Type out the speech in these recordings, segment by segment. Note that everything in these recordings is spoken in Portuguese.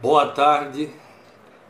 Boa tarde,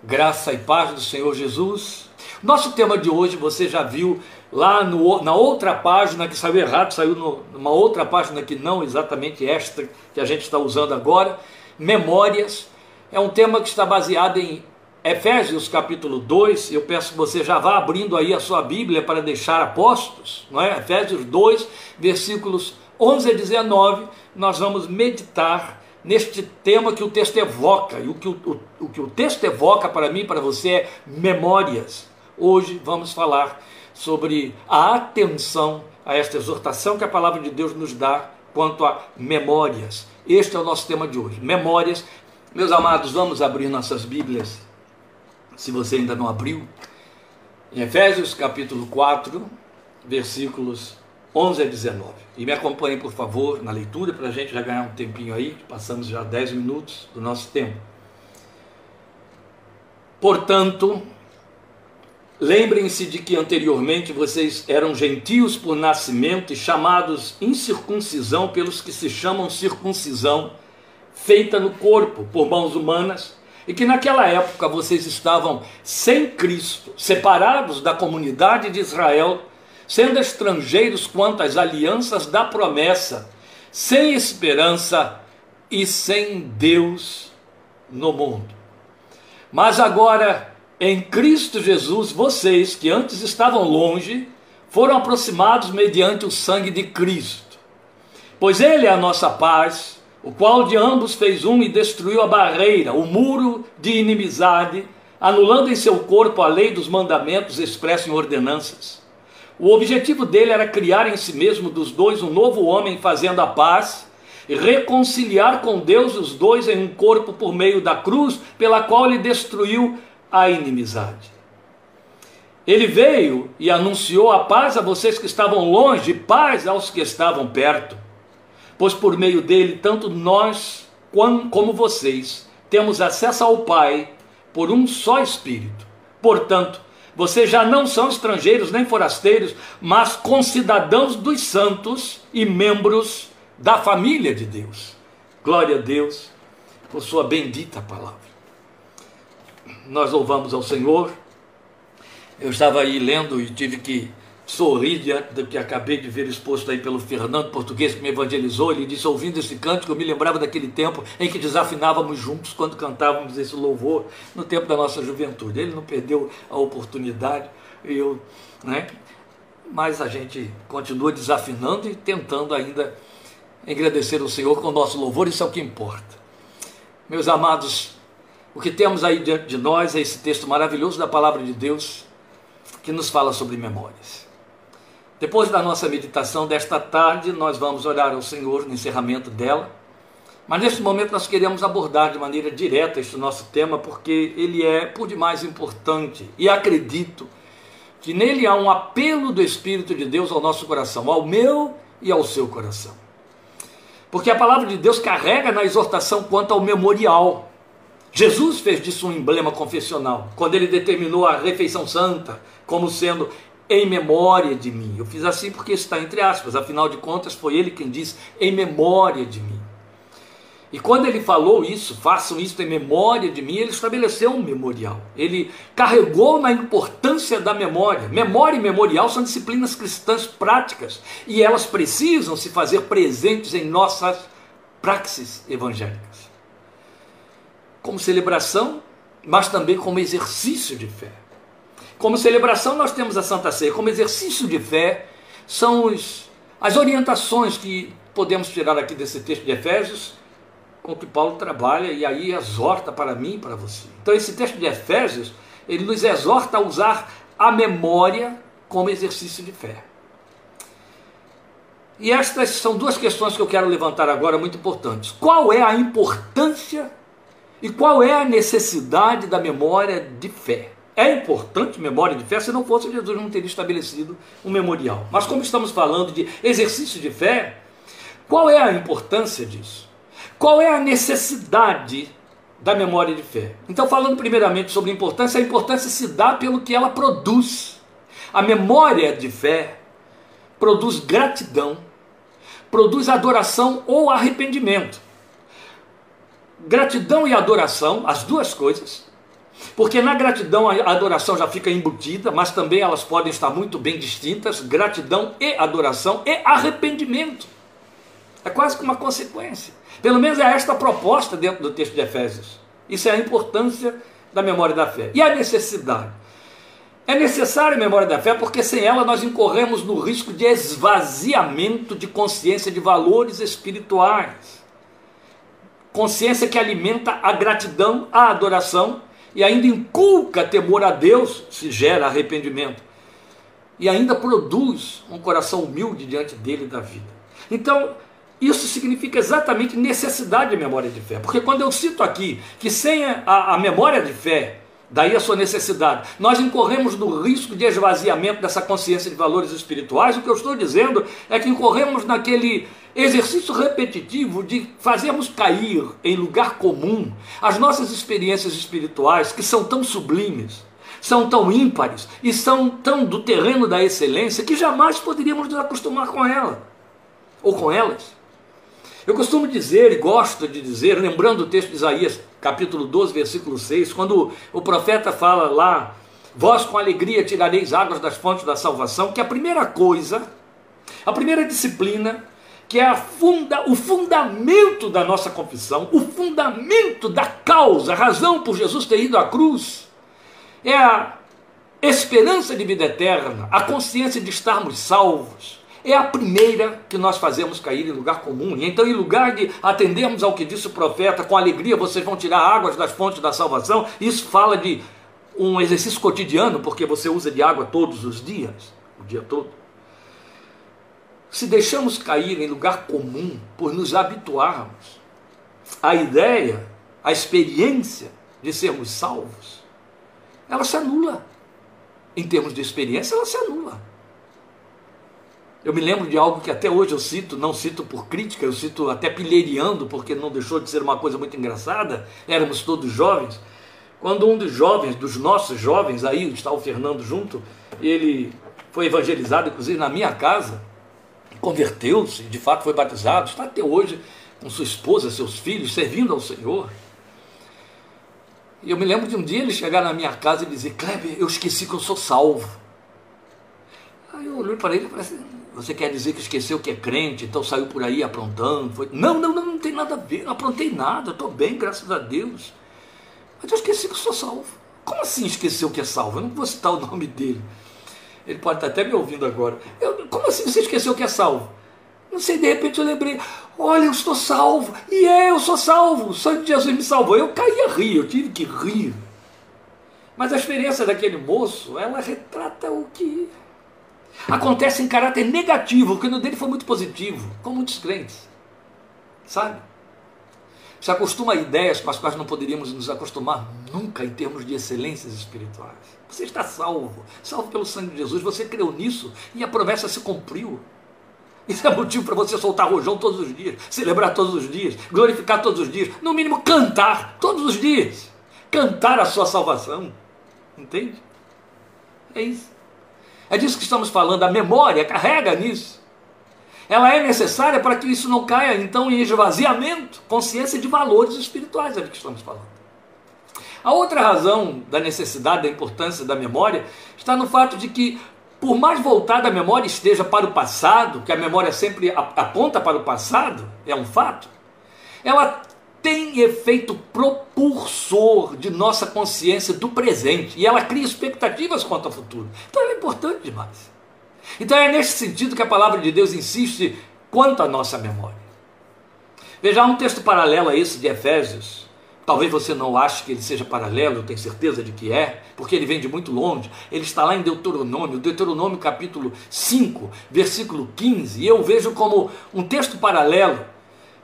graça e paz do Senhor Jesus. Nosso tema de hoje você já viu lá no, na outra página que saiu errado, saiu no, numa outra página que não exatamente esta que a gente está usando agora. Memórias é um tema que está baseado em Efésios capítulo 2. Eu peço que você já vá abrindo aí a sua Bíblia para deixar apostos, não é? Efésios 2, versículos 11 a 19. Nós vamos meditar neste tema que o texto evoca. E o que o, o, o que o texto evoca para mim e para você é memórias. Hoje vamos falar sobre a atenção a esta exortação que a palavra de Deus nos dá quanto a memórias. Este é o nosso tema de hoje. Memórias. Meus amados, vamos abrir nossas Bíblias. Se você ainda não abriu, em Efésios capítulo 4, versículos 11 a 19. E me acompanhe, por favor, na leitura, para a gente já ganhar um tempinho aí, passamos já 10 minutos do nosso tempo. Portanto, lembrem-se de que anteriormente vocês eram gentios por nascimento e chamados incircuncisão pelos que se chamam circuncisão, feita no corpo por mãos humanas, e que naquela época vocês estavam sem Cristo, separados da comunidade de Israel sendo estrangeiros quanto às alianças da promessa, sem esperança e sem Deus no mundo. Mas agora, em Cristo Jesus, vocês que antes estavam longe, foram aproximados mediante o sangue de Cristo. Pois Ele é a nossa paz, o qual de ambos fez um e destruiu a barreira, o muro de inimizade, anulando em seu corpo a lei dos mandamentos expressos em ordenanças o objetivo dele era criar em si mesmo dos dois um novo homem fazendo a paz e reconciliar com Deus os dois em um corpo por meio da cruz, pela qual ele destruiu a inimizade. Ele veio e anunciou a paz a vocês que estavam longe, paz aos que estavam perto. Pois por meio dele, tanto nós como vocês temos acesso ao Pai por um só Espírito. Portanto, vocês já não são estrangeiros nem forasteiros, mas concidadãos dos santos e membros da família de Deus. Glória a Deus por sua bendita palavra. Nós louvamos ao Senhor. Eu estava aí lendo e tive que sorri diante do que acabei de ver exposto aí pelo Fernando Português, que me evangelizou. Ele disse: ouvindo esse cântico, eu me lembrava daquele tempo em que desafinávamos juntos quando cantávamos esse louvor, no tempo da nossa juventude. Ele não perdeu a oportunidade, eu, né? mas a gente continua desafinando e tentando ainda agradecer o Senhor com o nosso louvor, isso é o que importa. Meus amados, o que temos aí diante de nós é esse texto maravilhoso da palavra de Deus que nos fala sobre memórias. Depois da nossa meditação desta tarde, nós vamos orar ao Senhor no encerramento dela. Mas neste momento nós queremos abordar de maneira direta este nosso tema, porque ele é por demais importante e acredito que nele há um apelo do Espírito de Deus ao nosso coração, ao meu e ao seu coração. Porque a palavra de Deus carrega na exortação quanto ao memorial. Jesus fez disso um emblema confessional, quando ele determinou a refeição santa como sendo em memória de mim. Eu fiz assim porque está entre aspas, afinal de contas foi ele quem disse em memória de mim. E quando ele falou isso, façam isso em memória de mim, ele estabeleceu um memorial. Ele carregou na importância da memória. Memória e memorial são disciplinas cristãs práticas e elas precisam se fazer presentes em nossas praxis evangélicas. Como celebração, mas também como exercício de fé. Como celebração, nós temos a Santa Ceia. Como exercício de fé, são os, as orientações que podemos tirar aqui desse texto de Efésios, com que Paulo trabalha e aí exorta para mim e para você. Então, esse texto de Efésios, ele nos exorta a usar a memória como exercício de fé. E estas são duas questões que eu quero levantar agora muito importantes. Qual é a importância e qual é a necessidade da memória de fé? É importante memória de fé, se não fosse Jesus não teria estabelecido um memorial. Mas como estamos falando de exercício de fé, qual é a importância disso? Qual é a necessidade da memória de fé? Então, falando primeiramente sobre a importância, a importância se dá pelo que ela produz. A memória de fé produz gratidão, produz adoração ou arrependimento. gratidão e adoração, as duas coisas, porque na gratidão a adoração já fica embutida, mas também elas podem estar muito bem distintas gratidão e adoração e arrependimento. É quase que uma consequência. Pelo menos é esta a proposta dentro do texto de Efésios. Isso é a importância da memória da fé. E a necessidade? É necessária a memória da fé porque sem ela nós incorremos no risco de esvaziamento de consciência de valores espirituais. Consciência que alimenta a gratidão, a adoração e ainda inculca temor a Deus, se gera arrependimento. E ainda produz um coração humilde diante dele da vida. Então, isso significa exatamente necessidade de memória de fé. Porque quando eu cito aqui que sem a, a memória de fé, daí a sua necessidade, nós incorremos no risco de esvaziamento dessa consciência de valores espirituais, o que eu estou dizendo é que incorremos naquele exercício repetitivo de fazermos cair em lugar comum as nossas experiências espirituais que são tão sublimes, são tão ímpares e são tão do terreno da excelência que jamais poderíamos nos acostumar com ela ou com elas. Eu costumo dizer e gosto de dizer, lembrando o texto de Isaías, capítulo 12, versículo 6, quando o profeta fala lá, vós com alegria tirareis águas das fontes da salvação, que a primeira coisa, a primeira disciplina, que é funda, o fundamento da nossa confissão, o fundamento da causa, a razão por Jesus ter ido à cruz, é a esperança de vida eterna, a consciência de estarmos salvos é a primeira que nós fazemos cair em lugar comum. E então, em lugar de atendermos ao que disse o profeta, com alegria vocês vão tirar águas das fontes da salvação, isso fala de um exercício cotidiano, porque você usa de água todos os dias, o dia todo. Se deixamos cair em lugar comum por nos habituarmos à ideia, à experiência de sermos salvos, ela se anula. Em termos de experiência, ela se anula. Eu me lembro de algo que até hoje eu cito, não cito por crítica, eu cito até pilheriando, porque não deixou de ser uma coisa muito engraçada, éramos todos jovens. Quando um dos jovens, dos nossos jovens, aí está o Fernando junto, ele foi evangelizado, inclusive na minha casa, converteu-se, de fato foi batizado, está até hoje com sua esposa, seus filhos, servindo ao Senhor. E eu me lembro de um dia ele chegar na minha casa e dizer: Kleber, eu esqueci que eu sou salvo. Aí eu olhei para ele e falei assim: você quer dizer que esqueceu que é crente, então saiu por aí aprontando? Foi... Não, não, não, não tem nada a ver, não aprontei nada, estou bem, graças a Deus. Mas eu esqueci que eu sou salvo. Como assim esqueceu que é salvo? Eu não vou citar o nome dele. Ele pode estar até me ouvindo agora. Eu, como assim você esqueceu que é salvo? Não sei, de repente eu lembrei, olha, eu estou salvo. E é, eu sou salvo. Só que Jesus me salvou. Eu caí a rir, eu tive que rir. Mas a experiência daquele moço, ela retrata o que acontece em caráter negativo, porque no dele foi muito positivo, com muitos crentes. Sabe? Se acostuma a ideias com as quais não poderíamos nos acostumar nunca em termos de excelências espirituais. Você está salvo, salvo pelo sangue de Jesus, você creu nisso e a promessa se cumpriu. Isso é motivo para você soltar rojão todos os dias, celebrar todos os dias, glorificar todos os dias, no mínimo cantar todos os dias. Cantar a sua salvação. Entende? É isso. É disso que estamos falando, a memória carrega nisso. Ela é necessária para que isso não caia, então, em esvaziamento, consciência de valores espirituais, é do que estamos falando. A outra razão da necessidade, da importância da memória, está no fato de que, por mais voltada a memória esteja para o passado, que a memória sempre aponta para o passado, é um fato, ela tem efeito propulsor de nossa consciência do presente e ela cria expectativas quanto ao futuro. Então ela é importante demais. Então é nesse sentido que a palavra de Deus insiste quanto à nossa memória. Veja, um texto paralelo a esse de Efésios. Talvez você não ache que ele seja paralelo, eu tenho certeza de que é, porque ele vem de muito longe. Ele está lá em Deuteronômio, Deuteronômio capítulo 5, versículo 15, e eu vejo como um texto paralelo,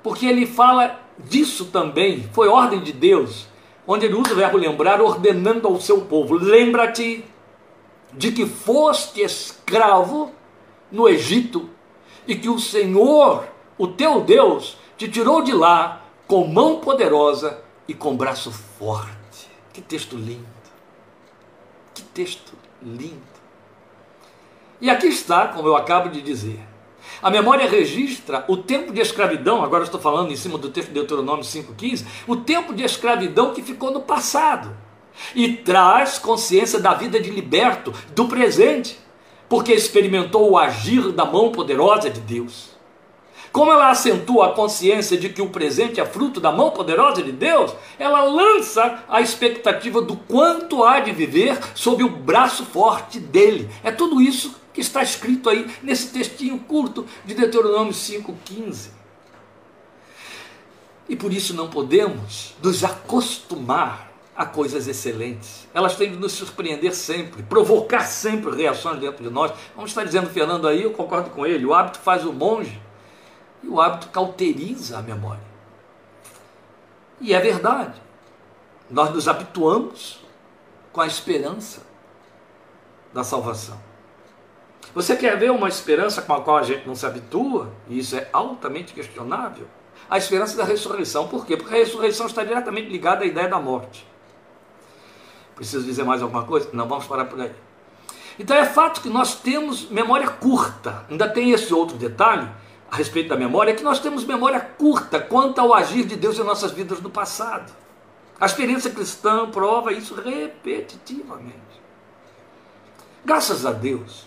porque ele fala disso também foi ordem de Deus, onde ele usa o verbo lembrar, ordenando ao seu povo: lembra-te de que foste escravo no Egito e que o Senhor, o teu Deus, te tirou de lá com mão poderosa e com braço forte. Que texto lindo! Que texto lindo! E aqui está, como eu acabo de dizer, A memória registra o tempo de escravidão, agora estou falando em cima do texto de Deuteronômio 5,15, o tempo de escravidão que ficou no passado. E traz consciência da vida de liberto, do presente, porque experimentou o agir da mão poderosa de Deus. Como ela acentua a consciência de que o presente é fruto da mão poderosa de Deus, ela lança a expectativa do quanto há de viver sob o braço forte dele. É tudo isso que está escrito aí nesse textinho curto de Deuteronômio 5,15. E por isso não podemos nos acostumar a coisas excelentes. Elas têm de nos surpreender sempre, provocar sempre reações dentro de nós. Vamos estar dizendo, Fernando, aí eu concordo com ele, o hábito faz o monge. E o hábito cauteriza a memória. E é verdade. Nós nos habituamos com a esperança da salvação. Você quer ver uma esperança com a qual a gente não se habitua? E isso é altamente questionável. A esperança da ressurreição. Por quê? Porque a ressurreição está diretamente ligada à ideia da morte. Preciso dizer mais alguma coisa? Não, vamos parar por aí. Então é fato que nós temos memória curta. Ainda tem esse outro detalhe a respeito da memória, é que nós temos memória curta quanto ao agir de Deus em nossas vidas no passado. A experiência cristã prova isso repetitivamente. Graças a Deus,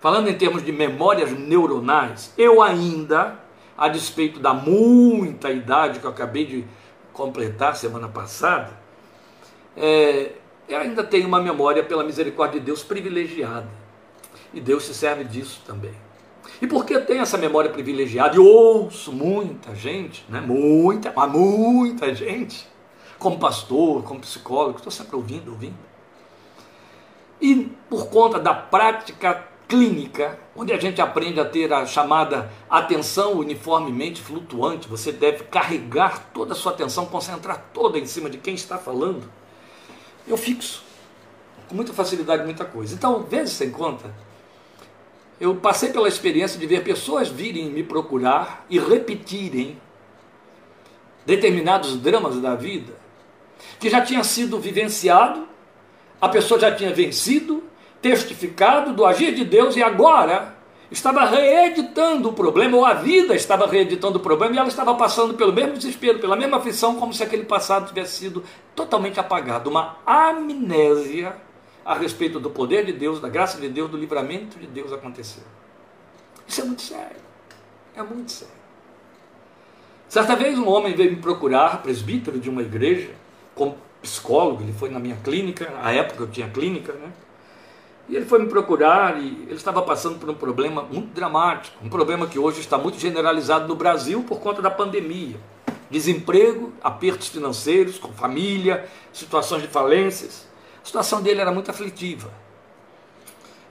falando em termos de memórias neuronais, eu ainda, a despeito da muita idade que eu acabei de completar semana passada, é, eu ainda tenho uma memória, pela misericórdia de Deus, privilegiada. E Deus se serve disso também. E por que eu tenho essa memória privilegiada? E ouço muita gente, né? muita, mas muita gente, como pastor, como psicólogo, estou sempre ouvindo, ouvindo. E por conta da prática clínica, onde a gente aprende a ter a chamada atenção uniformemente flutuante, você deve carregar toda a sua atenção, concentrar toda em cima de quem está falando. Eu fixo com muita facilidade muita coisa. Então, vezes sem conta, eu passei pela experiência de ver pessoas virem me procurar e repetirem determinados dramas da vida que já tinha sido vivenciado, a pessoa já tinha vencido, testificado do agir de Deus e agora estava reeditando o problema, ou a vida estava reeditando o problema e ela estava passando pelo mesmo desespero, pela mesma aflição, como se aquele passado tivesse sido totalmente apagado. Uma amnésia a respeito do poder de Deus, da graça de Deus, do livramento de Deus aconteceu. Isso é muito sério. É muito sério. Certa vez um homem veio me procurar, presbítero de uma igreja, como psicólogo, ele foi na minha clínica, na época eu tinha clínica, né? E ele foi me procurar e ele estava passando por um problema muito dramático, um problema que hoje está muito generalizado no Brasil por conta da pandemia. Desemprego, apertos financeiros, com família, situações de falências. A situação dele era muito aflitiva.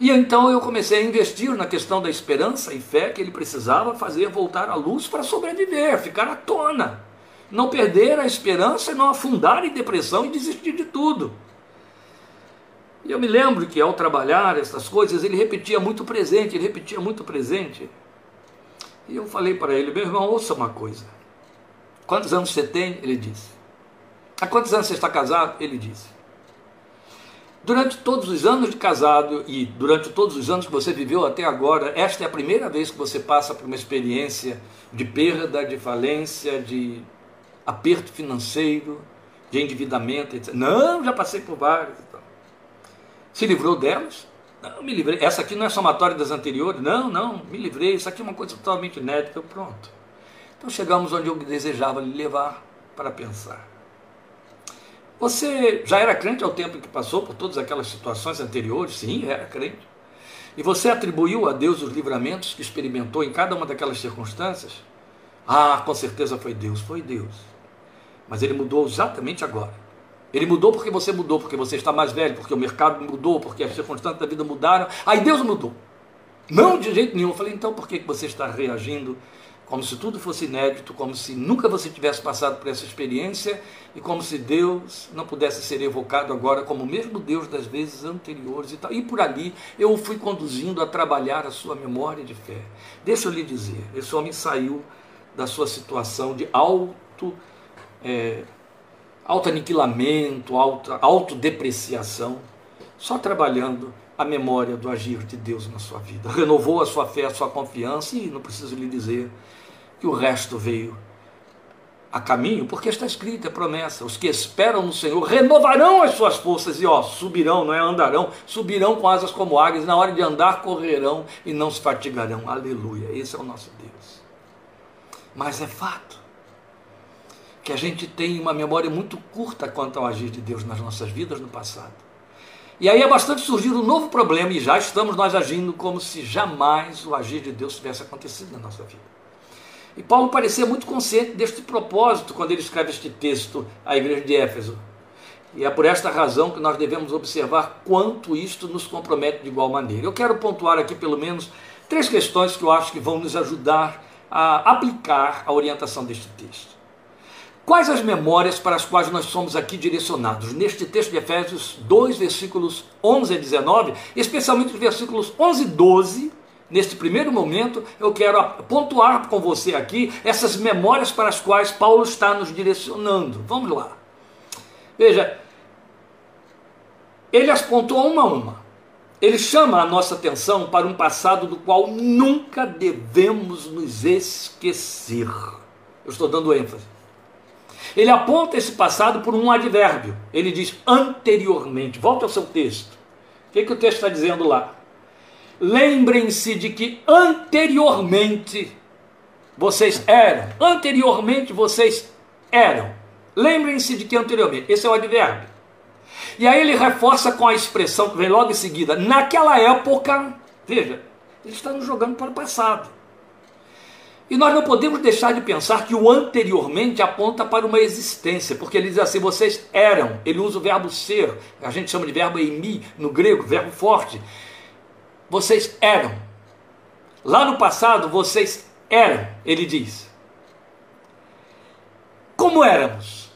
E então eu comecei a investir na questão da esperança e fé que ele precisava fazer voltar à luz para sobreviver, ficar à tona. Não perder a esperança e não afundar em depressão e desistir de tudo. E eu me lembro que ao trabalhar essas coisas, ele repetia muito presente, ele repetia muito presente. E eu falei para ele, meu irmão, ouça uma coisa. Quantos anos você tem? Ele disse. Há quantos anos você está casado? Ele disse. Durante todos os anos de casado e durante todos os anos que você viveu até agora, esta é a primeira vez que você passa por uma experiência de perda, de falência, de aperto financeiro, de endividamento, etc. Não, já passei por várias. Então. Se livrou delas? Não, me livrei. Essa aqui não é somatória das anteriores? Não, não, me livrei. Isso aqui é uma coisa totalmente inédita. Pronto. Então chegamos onde eu desejava lhe levar para pensar. Você já era crente ao tempo que passou por todas aquelas situações anteriores? Sim, era crente. E você atribuiu a Deus os livramentos que experimentou em cada uma daquelas circunstâncias? Ah, com certeza foi Deus, foi Deus. Mas ele mudou exatamente agora. Ele mudou porque você mudou, porque você está mais velho, porque o mercado mudou, porque as circunstâncias da vida mudaram. Aí Deus mudou. Não de jeito nenhum. Eu falei, então por que você está reagindo como se tudo fosse inédito, como se nunca você tivesse passado por essa experiência e como se Deus não pudesse ser evocado agora como o mesmo Deus das vezes anteriores e tal. E por ali eu o fui conduzindo a trabalhar a sua memória de fé. Deixa eu lhe dizer, esse homem saiu da sua situação de auto, é, auto-aniquilamento, auto, autodepreciação, só trabalhando a memória do agir de Deus na sua vida, renovou a sua fé, a sua confiança, e não preciso lhe dizer que o resto veio a caminho, porque está escrito, é promessa: os que esperam no Senhor renovarão as suas forças e ó, subirão, não é andarão, subirão com asas como águias, na hora de andar correrão e não se fatigarão. Aleluia. Esse é o nosso Deus. Mas é fato que a gente tem uma memória muito curta quanto ao agir de Deus nas nossas vidas no passado. E aí é bastante surgir um novo problema e já estamos nós agindo como se jamais o agir de Deus tivesse acontecido na nossa vida. E Paulo parecia muito consciente deste propósito quando ele escreve este texto à igreja de Éfeso. E é por esta razão que nós devemos observar quanto isto nos compromete de igual maneira. Eu quero pontuar aqui pelo menos três questões que eu acho que vão nos ajudar a aplicar a orientação deste texto. Quais as memórias para as quais nós somos aqui direcionados? Neste texto de Efésios 2, versículos 11 a 19, especialmente os versículos 11 e 12, Neste primeiro momento, eu quero pontuar com você aqui essas memórias para as quais Paulo está nos direcionando. Vamos lá. Veja, ele as pontua uma a uma. Ele chama a nossa atenção para um passado do qual nunca devemos nos esquecer. Eu estou dando ênfase. Ele aponta esse passado por um advérbio. Ele diz anteriormente. Volta ao seu texto. O que, que o texto está dizendo lá? lembrem-se de que anteriormente vocês eram. Anteriormente vocês eram. Lembrem-se de que anteriormente. Esse é o advérbio. E aí ele reforça com a expressão que vem logo em seguida. Naquela época, veja, ele está nos jogando para o passado. E nós não podemos deixar de pensar que o anteriormente aponta para uma existência, porque ele diz assim: vocês eram. Ele usa o verbo ser, a gente chama de verbo emi no grego, verbo forte vocês eram. Lá no passado, vocês eram, ele diz. Como éramos?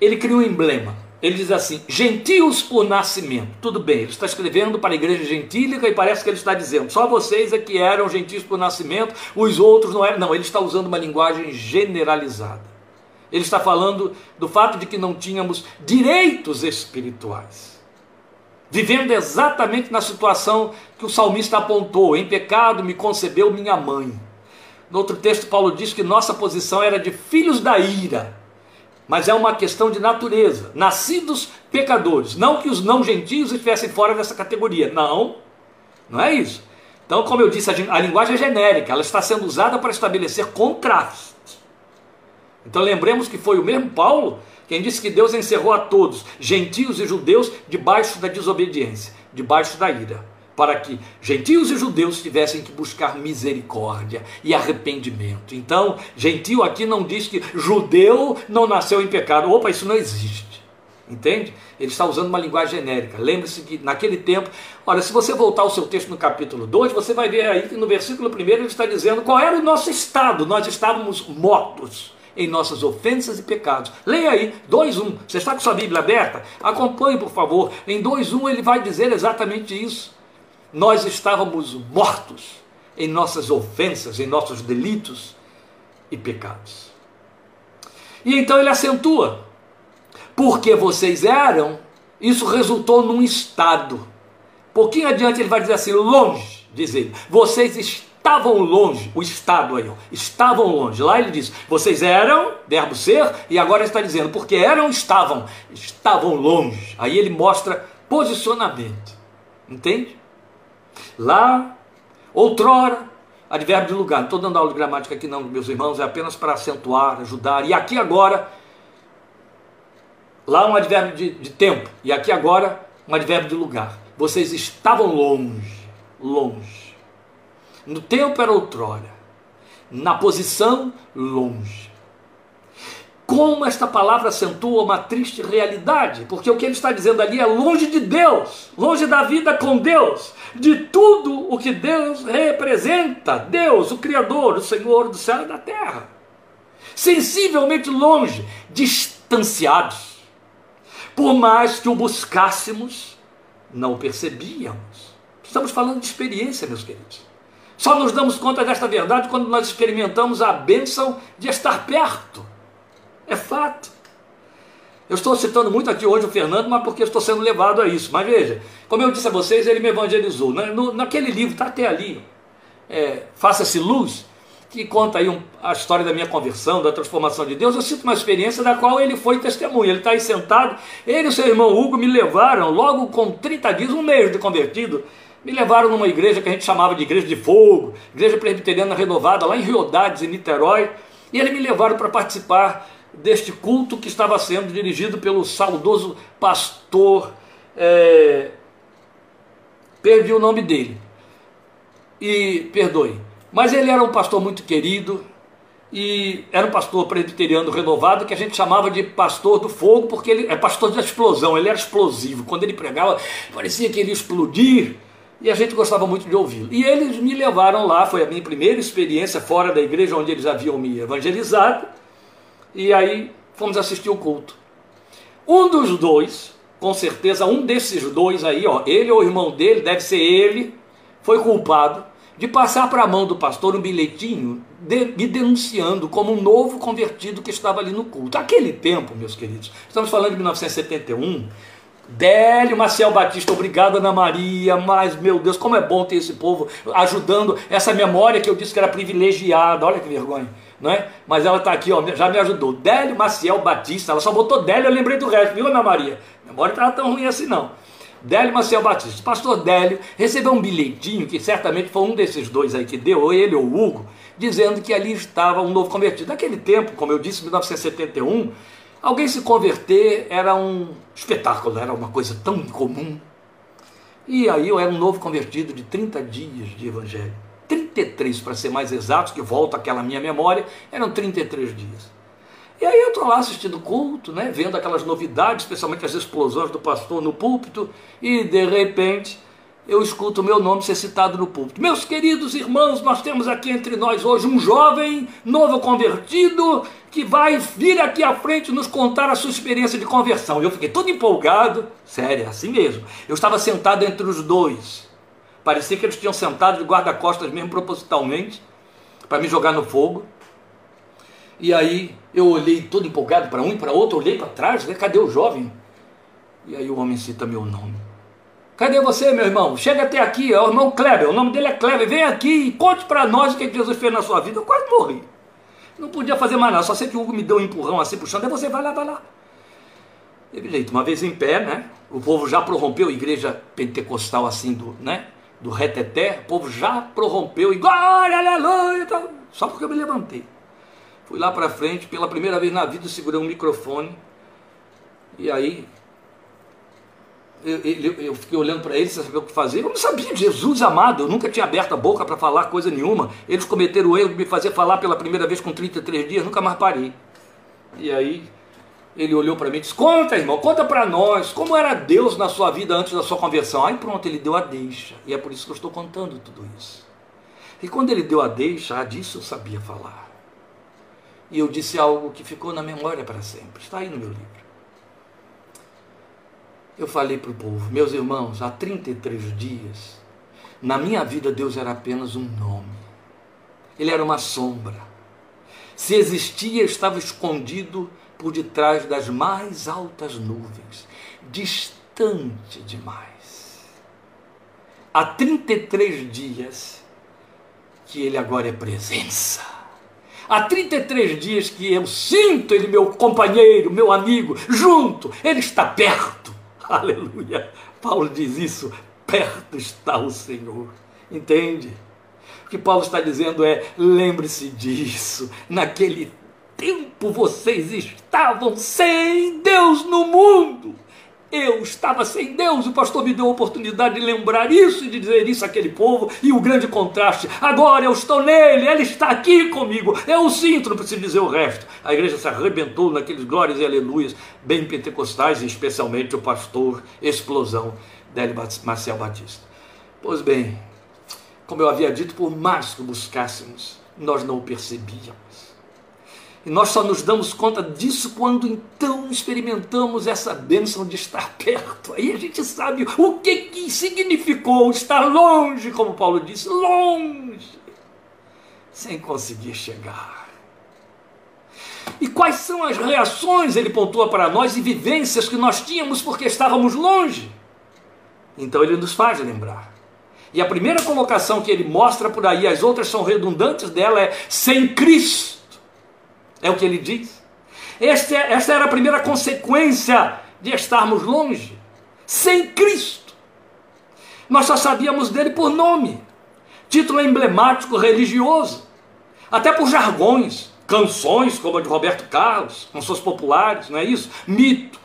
Ele cria um emblema. Ele diz assim: gentios por nascimento. Tudo bem, ele está escrevendo para a igreja gentílica e parece que ele está dizendo: só vocês é que eram gentios por nascimento, os outros não eram. Não, ele está usando uma linguagem generalizada. Ele está falando do fato de que não tínhamos direitos espirituais vivendo exatamente na situação que o salmista apontou: em pecado me concebeu minha mãe. No outro texto, Paulo diz que nossa posição era de filhos da ira, mas é uma questão de natureza, nascidos pecadores. Não que os não gentios estivessem fora dessa categoria, não, não é isso. Então, como eu disse, a, linguagem é genérica, ela está sendo usada para estabelecer contrastes. Então, lembremos que foi o mesmo Paulo quem disse que Deus encerrou a todos, gentios e judeus, debaixo da desobediência, debaixo da ira, para que gentios e judeus tivessem que buscar misericórdia e arrependimento. Então, gentio aqui não diz que judeu não nasceu em pecado. Opa, isso não existe. Entende? Ele está usando uma linguagem genérica. Lembre-se que naquele tempo, olha, se você voltar ao seu texto no capítulo 2, você vai ver aí que no versículo 1 ele está dizendo qual era o nosso estado. Nós estávamos mortos em nossas ofensas e pecados. Leia aí, 2.1. Você está com sua Bíblia aberta? Acompanhe, por favor. Em 2.1 ele vai dizer exatamente isso. Nós estávamos mortos em nossas ofensas, em nossos delitos e pecados. E então ele acentua: porque vocês eram, isso resultou num estado. Pouquinho adiante ele vai dizer assim: longe, diz ele, vocês estavam longe, o estado aí, ó, estavam longe. Lá ele diz: vocês eram, verbo ser, e agora está dizendo, porque eram, estavam, estavam longe. Aí ele mostra posicionamento, entende? Lá, outrora, advérbio de lugar. Não estou dando aula de gramática aqui, não, meus irmãos, é apenas para acentuar, ajudar. E aqui agora, lá um advérbio de, de tempo, e aqui agora um advérbio de lugar. Vocês estavam longe, longe. No tempo era outrora, na posição longe. Como esta palavra acentua uma triste realidade, porque o que ele está dizendo ali é longe de Deus, longe da vida com Deus, de tudo o que Deus representa, Deus, o Criador, o Senhor do céu e da terra. Sensivelmente longe, distanciados. Por mais que o buscássemos, não o percebíamos. Estamos falando de experiência, meus queridos. Só nos damos conta desta verdade quando nós experimentamos a bênção de estar perto. É fato. Eu estou citando muito aqui hoje o Fernando, mas porque estou sendo levado a isso. Mas veja, como eu disse a vocês, ele me evangelizou. No, naquele livro, está até ali, é, Faça-se Luz, que conta aí um, a história da minha conversão, da transformação de Deus, eu cito uma experiência da qual ele foi testemunha. Ele está aí sentado, ele e seu irmão Hugo me levaram, logo com 30 dias, um mês de convertido, me levaram numa igreja que a gente chamava de Igreja de Fogo, Igreja Presbiteriana Renovada, lá em Riodades, em Niterói, e eles me levaram para participar deste culto que estava sendo dirigido pelo saudoso pastor, é, perdi o nome dele, e perdoe, mas ele era um pastor muito querido e era um pastor presbiteriano renovado que a gente chamava de pastor do fogo, porque ele é pastor da explosão, ele era explosivo. Quando ele pregava, parecia que ele ia explodir e a gente gostava muito de ouvi-lo. E eles me levaram lá, foi a minha primeira experiência fora da igreja onde eles haviam me evangelizado. E aí fomos assistir o culto. Um dos dois, com certeza, um desses dois aí, ó, ele ou o irmão dele, deve ser ele, foi culpado de passar para a mão do pastor um bilhetinho de, me denunciando como um novo convertido que estava ali no culto. Aquele tempo, meus queridos, estamos falando de 1971. Délio Marcel Batista, obrigado Ana Maria, mas meu Deus, como é bom ter esse povo ajudando essa memória que eu disse que era privilegiada, olha que vergonha, não é? Mas ela está aqui, ó, já me ajudou. Délio Maciel Batista, ela só botou Délio, eu lembrei do resto, viu Ana Maria? A memória estava tão ruim assim não. Délio Maciel Batista. Pastor Délio recebeu um bilhetinho, que certamente foi um desses dois aí que deu, ou ele ou o Hugo, dizendo que ali estava um novo convertido. Naquele tempo, como eu disse, em 1971, alguém se converter era um espetáculo, era uma coisa tão incomum. E aí eu era um novo convertido de 30 dias de evangelho. 33 para ser mais exato, que volta àquela minha memória, eram 33 dias. E aí eu estou lá assistindo culto, né, vendo aquelas novidades, especialmente as explosões do pastor no púlpito, e de repente eu escuto o meu nome ser citado no púlpito. Meus queridos irmãos, nós temos aqui entre nós hoje um jovem novo convertido que vai vir aqui à frente nos contar a sua experiência de conversão. Eu fiquei todo empolgado, sério, é assim mesmo. Eu estava sentado entre os dois. Parecia que eles tinham sentado de guarda-costas mesmo propositalmente para me jogar no fogo. E aí eu olhei todo empolgado para um e para outro, olhei para trás, né? cadê o jovem? E aí o homem cita meu nome. Cadê você, meu irmão? Chega até aqui, é o irmão Kleber, o nome dele é Kleber, vem aqui e conte para nós o que Jesus fez na sua vida. Eu quase morri. Não podia fazer mais nada, só sei que o Hugo me deu um empurrão assim puxando, aí você vai lá, vai lá. Teve jeito, uma vez em pé, né? O povo já prorrompeu, igreja pentecostal assim do, né? Do reteté, o povo já prorrompeu e glória, aleluia, só porque eu me levantei. Fui lá para frente, pela primeira vez na vida, segurei um microfone. E aí, eu, eu, eu fiquei olhando para eles, sem saber o que fazer. Eu não sabia, Jesus amado, eu nunca tinha aberto a boca para falar coisa nenhuma. Eles cometeram o erro de me fazer falar pela primeira vez com 33 dias, nunca mais parei. E aí, ele olhou para mim e disse: Conta, irmão, conta para nós, como era Deus na sua vida antes da sua conversão. Aí pronto, ele deu a deixa. E é por isso que eu estou contando tudo isso. E quando ele deu a deixa, ah, disso eu sabia falar e eu disse algo que ficou na memória para sempre. Está aí no meu livro. Eu falei para o povo, meus irmãos, há 33 dias, na minha vida Deus era apenas um nome. Ele era uma sombra. Se existia, estava escondido por detrás das mais altas nuvens, distante demais. Há 33 dias que ele agora é presença. Há 33 dias que eu sinto ele, meu companheiro, meu amigo, junto, ele está perto. Aleluia. Paulo diz isso: perto está o Senhor. Entende? O que Paulo está dizendo é: lembre-se disso, naquele tempo vocês estavam sem Deus no mundo. Eu estava sem Deus, o pastor me deu a oportunidade de lembrar isso e de dizer isso àquele povo, e o grande contraste, agora eu estou nele, ele está aqui comigo, eu sinto, não preciso dizer o resto. A igreja se arrebentou naqueles glórias e aleluias, bem pentecostais, e especialmente o pastor Explosão, Délio Marcel Batista. Pois bem, como eu havia dito, por mais que buscássemos, nós não o percebíamos. E nós só nos damos conta disso quando então experimentamos essa bênção de estar perto. Aí a gente sabe o que, que significou estar longe, como Paulo disse, longe, sem conseguir chegar. E quais são as reações, ele pontua para nós, e vivências que nós tínhamos porque estávamos longe? Então ele nos faz lembrar. E a primeira colocação que ele mostra por aí, as outras são redundantes dela, é sem Cristo. É o que ele diz. Esta, é, esta era a primeira consequência de estarmos longe. Sem Cristo. Nós só sabíamos dele por nome, título emblemático religioso, até por jargões, canções como a de Roberto Carlos, canções populares, não é isso? Mito,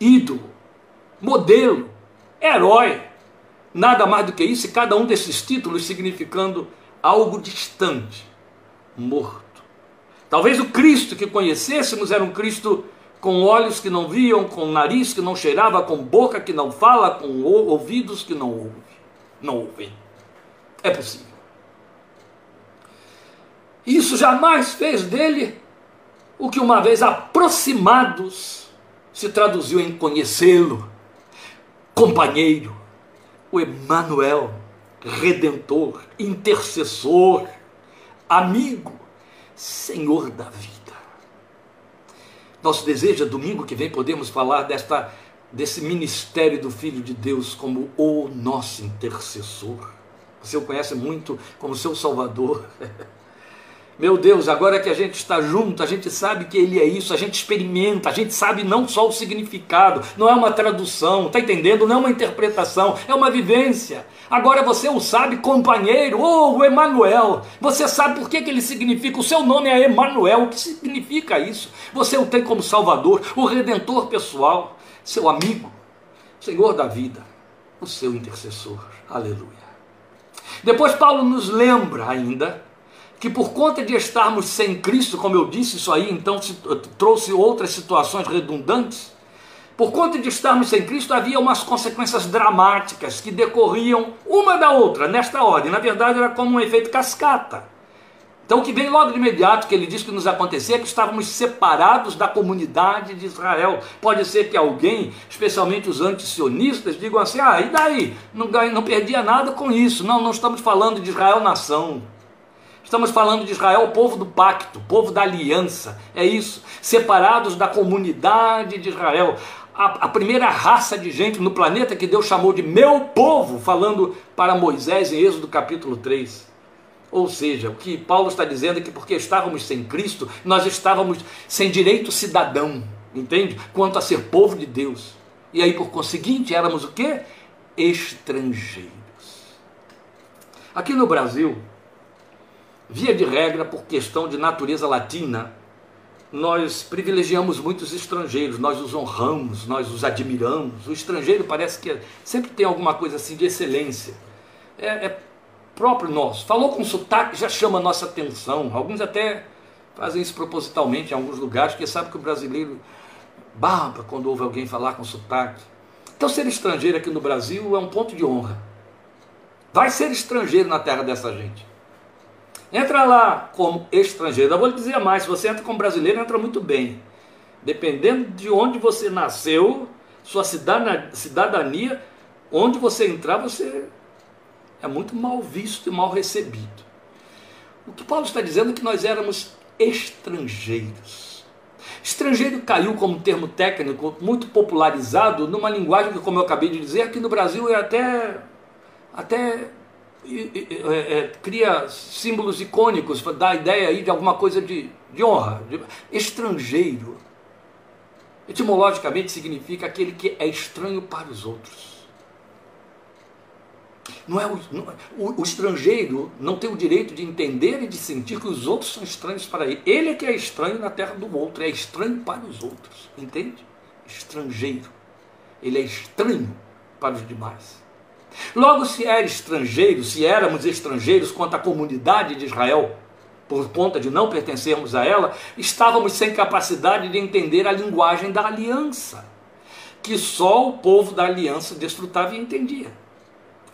ídolo, modelo, herói. Nada mais do que isso, e cada um desses títulos significando algo distante, morto. Talvez o Cristo que conhecêssemos era um Cristo com olhos que não viam, com nariz que não cheirava, com boca que não fala, com ouvidos que não ouvem. Não ouvem. É possível. Isso jamais fez dele o que uma vez aproximados se traduziu em conhecê-lo, companheiro, o Emanuel, redentor, intercessor, amigo, Senhor da vida. Nosso desejo é domingo que vem podemos falar desta desse ministério do Filho de Deus como o nosso intercessor. Você o conhece muito como seu Salvador. Meu Deus, agora que a gente está junto, a gente sabe que Ele é isso, a gente experimenta, a gente sabe não só o significado, não é uma tradução, está entendendo? Não é uma interpretação, é uma vivência. Agora você o sabe, companheiro, oh, o Emanuel. Você sabe por que, que ele significa, o seu nome é Emanuel, o que significa isso? Você o tem como Salvador, o Redentor pessoal, seu amigo, Senhor da vida, o seu intercessor. Aleluia. Depois Paulo nos lembra ainda que por conta de estarmos sem Cristo, como eu disse, isso aí então trouxe outras situações redundantes. Por conta de estarmos sem Cristo, havia umas consequências dramáticas que decorriam uma da outra, nesta ordem. Na verdade, era como um efeito cascata. Então, o que vem logo de imediato, que ele diz que nos acontecia, é que estávamos separados da comunidade de Israel. Pode ser que alguém, especialmente os antisionistas, digam assim: ah, e daí? Não, não perdia nada com isso. Não, não estamos falando de Israel nação. Estamos falando de Israel, povo do pacto, povo da aliança. É isso. Separados da comunidade de Israel. A, a, primeira raça de gente no planeta que Deus chamou de meu povo, falando para Moisés em Êxodo capítulo 3. Ou seja, o que Paulo está dizendo é que porque estávamos sem Cristo, nós estávamos sem direito cidadão, entende? Quanto a ser povo de Deus. E aí, por conseguinte, éramos o quê? Estrangeiros. Aqui no Brasil, Via de regra, por questão de natureza latina, nós privilegiamos muitos estrangeiros, nós os honramos, nós os admiramos. O estrangeiro parece que sempre tem alguma coisa assim de excelência. É, é próprio nosso. Falou com sotaque, já chama a nossa atenção. Alguns até fazem isso propositalmente em alguns lugares, porque sabe que o brasileiro barba quando ouve alguém falar com sotaque. Então, ser estrangeiro aqui no Brasil é um ponto de honra. Vai ser estrangeiro na terra dessa gente. Entra lá como estrangeiro. Eu vou lhe dizer mais: se você entra como brasileiro, entra muito bem. Dependendo de onde você nasceu, sua cidadania, onde você entrar, você é muito mal visto e mal recebido. O que Paulo está dizendo é que nós éramos estrangeiros. Estrangeiro caiu como termo técnico muito popularizado numa linguagem que, como eu acabei de dizer, aqui no Brasil é até, até é, é, cria símbolos icônicos, dá a ideia aí de alguma coisa de, de honra. De, estrangeiro, etimologicamente significa aquele que é estranho para os outros. Não é o, não, o, o, estrangeiro não tem o direito de entender e de sentir que os outros são estranhos para ele. Ele é que é estranho na terra do outro, é estranho para os outros, entende? Estrangeiro. Ele é estranho para os demais. Logo, se era estrangeiro, se éramos estrangeiros quanto à comunidade de Israel, por conta de não pertencermos a ela, estávamos sem capacidade de entender a linguagem da aliança, que só o povo da aliança desfrutava e entendia.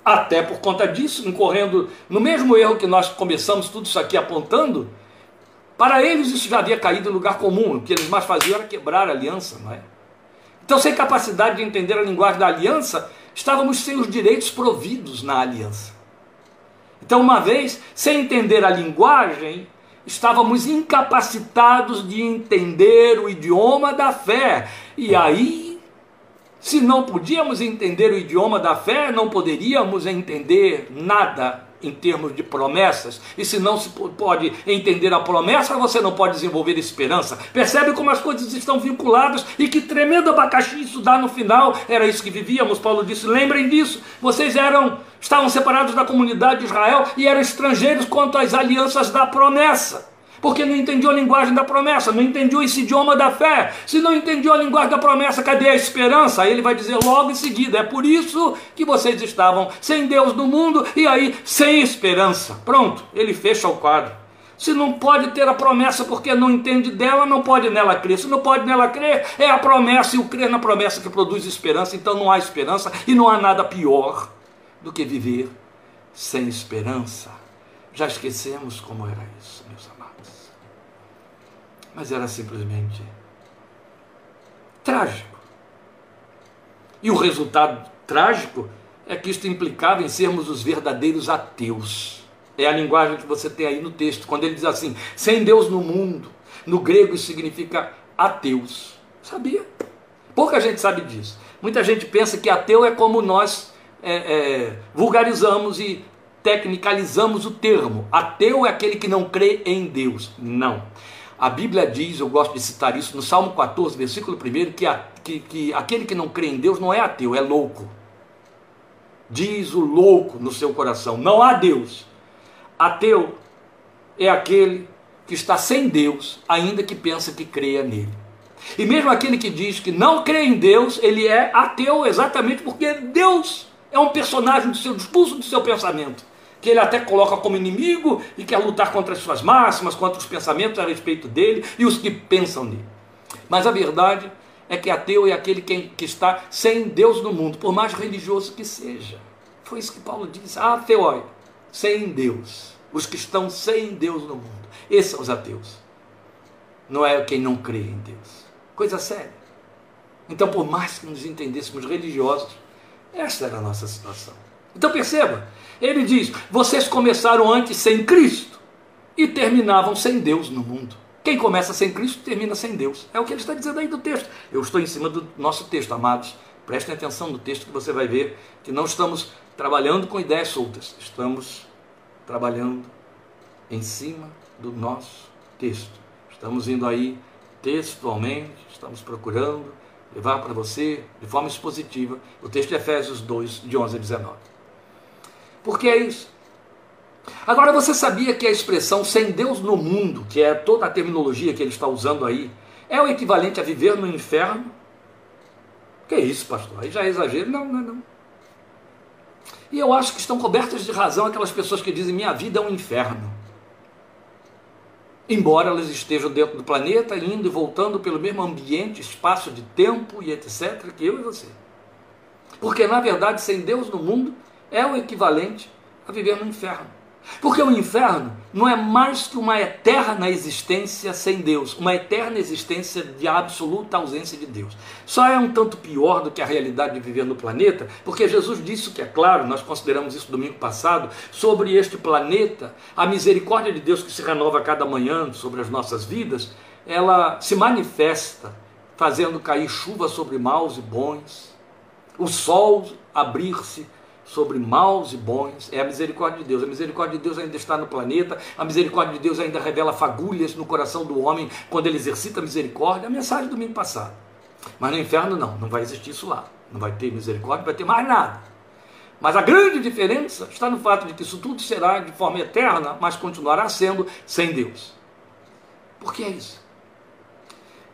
Até por conta disso, incorrendo no mesmo erro que nós começamos tudo isso aqui apontando, para eles isso já havia caído em lugar comum, o que eles mais faziam era quebrar a aliança, não é? Então, sem capacidade de entender a linguagem da aliança, estávamos sem os direitos providos na aliança. Então, uma vez, sem entender a linguagem, estávamos incapacitados de entender o idioma da fé. E aí, se não podíamos entender o idioma da fé, não poderíamos entender nada em termos de promessas, e se não se pode entender a promessa, você não pode desenvolver esperança. Percebe como as coisas estão vinculadas e que tremendo abacaxi isso dá no final? Era isso que vivíamos. Paulo disse: lembrem disso, vocês eram, estavam separados da comunidade de Israel e eram estrangeiros quanto às alianças da promessa porque não entendiam a linguagem da promessa, não entendiam esse idioma da fé. Se não entendiam a linguagem da promessa, cadê a esperança? Aí ele vai dizer logo em seguida: é por isso que vocês estavam sem Deus no mundo e aí sem esperança. Pronto, ele fecha o quadro. Se não pode ter a promessa porque não entende dela, não pode nela crer. Se não pode nela crer, é a promessa e o crer na promessa que produz esperança. Então não há esperança e não há nada pior do que viver sem esperança. Já esquecemos como era isso, mas era simplesmente trágico. E o resultado trágico é que isto implicava em sermos os verdadeiros ateus. É a linguagem que você tem aí no texto, quando ele diz assim: sem Deus no mundo. No grego isso significa ateus. Sabia? Pouca gente sabe disso. Muita gente pensa que ateu é como nós é, é, vulgarizamos e tecnicalizamos o termo. Ateu é aquele que não crê em Deus. Não. A Bíblia diz, eu gosto de citar isso, no Salmo 14, versículo 1, que, a, que, que aquele que não crê em Deus não é ateu, é louco. Diz o louco no seu coração: não há Deus. Ateu é aquele que está sem Deus, ainda que pensa que creia nele. E mesmo aquele que diz que não crê em Deus, ele é ateu exatamente porque Deus é um personagem do seu discurso, do seu pensamento que ele até coloca como inimigo e quer lutar contra as suas máximas, contra os pensamentos a respeito dele e os que pensam nele. Mas a verdade é que ateu é aquele que, que está sem Deus no mundo, por mais religioso que seja. Foi isso que Paulo disse. Ah, sem Deus. Os que estão sem Deus no mundo. Esses são os ateus. Não é quem não crê em Deus. Coisa séria. Então, por mais que nos entendêssemos religiosos, esta era a nossa situação. Então perceba, ele diz: vocês começaram antes sem Cristo e terminavam sem Deus no mundo. Quem começa sem Cristo termina sem Deus. É o que ele está dizendo aí do texto. Eu estou em cima do nosso texto, amados. Prestem atenção no texto que você vai ver que não estamos trabalhando com ideias soltas, estamos trabalhando em cima do nosso texto. Estamos indo aí textualmente, estamos procurando levar para você de forma expositiva o texto de Efésios 2, de 11 a 19. Por que é isso? Agora você sabia que a expressão sem Deus no mundo, que é toda a terminologia que ele está usando aí, é o equivalente a viver no inferno? Que isso, pastor? Aí já é exagero? Não, não, não. E eu acho que estão cobertas de razão aquelas pessoas que dizem minha vida é um inferno. Embora elas estejam dentro do planeta, indo e voltando pelo mesmo ambiente, espaço de tempo e etc., que eu e você. Porque na verdade, sem Deus no mundo, é o equivalente a viver no inferno. Porque o inferno não é mais que uma eterna existência sem Deus, uma eterna existência de absoluta ausência de Deus. Só é um tanto pior do que a realidade de viver no planeta, porque Jesus disse que é claro, nós consideramos isso domingo passado, sobre este planeta, a misericórdia de Deus que se renova cada manhã sobre as nossas vidas, ela se manifesta fazendo cair chuva sobre maus e bons, o sol abrir-se sobre maus e bons, é a misericórdia de Deus. A misericórdia de Deus ainda está no planeta, a misericórdia de Deus ainda revela fagulhas no coração do homem quando ele exercita a misericórdia. A mensagem do domingo passado. Mas no inferno não, não vai existir isso lá. Não vai ter misericórdia, não vai ter mais nada. Mas a grande diferença está no fato de que isso tudo será de forma eterna, mas continuará sendo sem Deus. Por que é isso?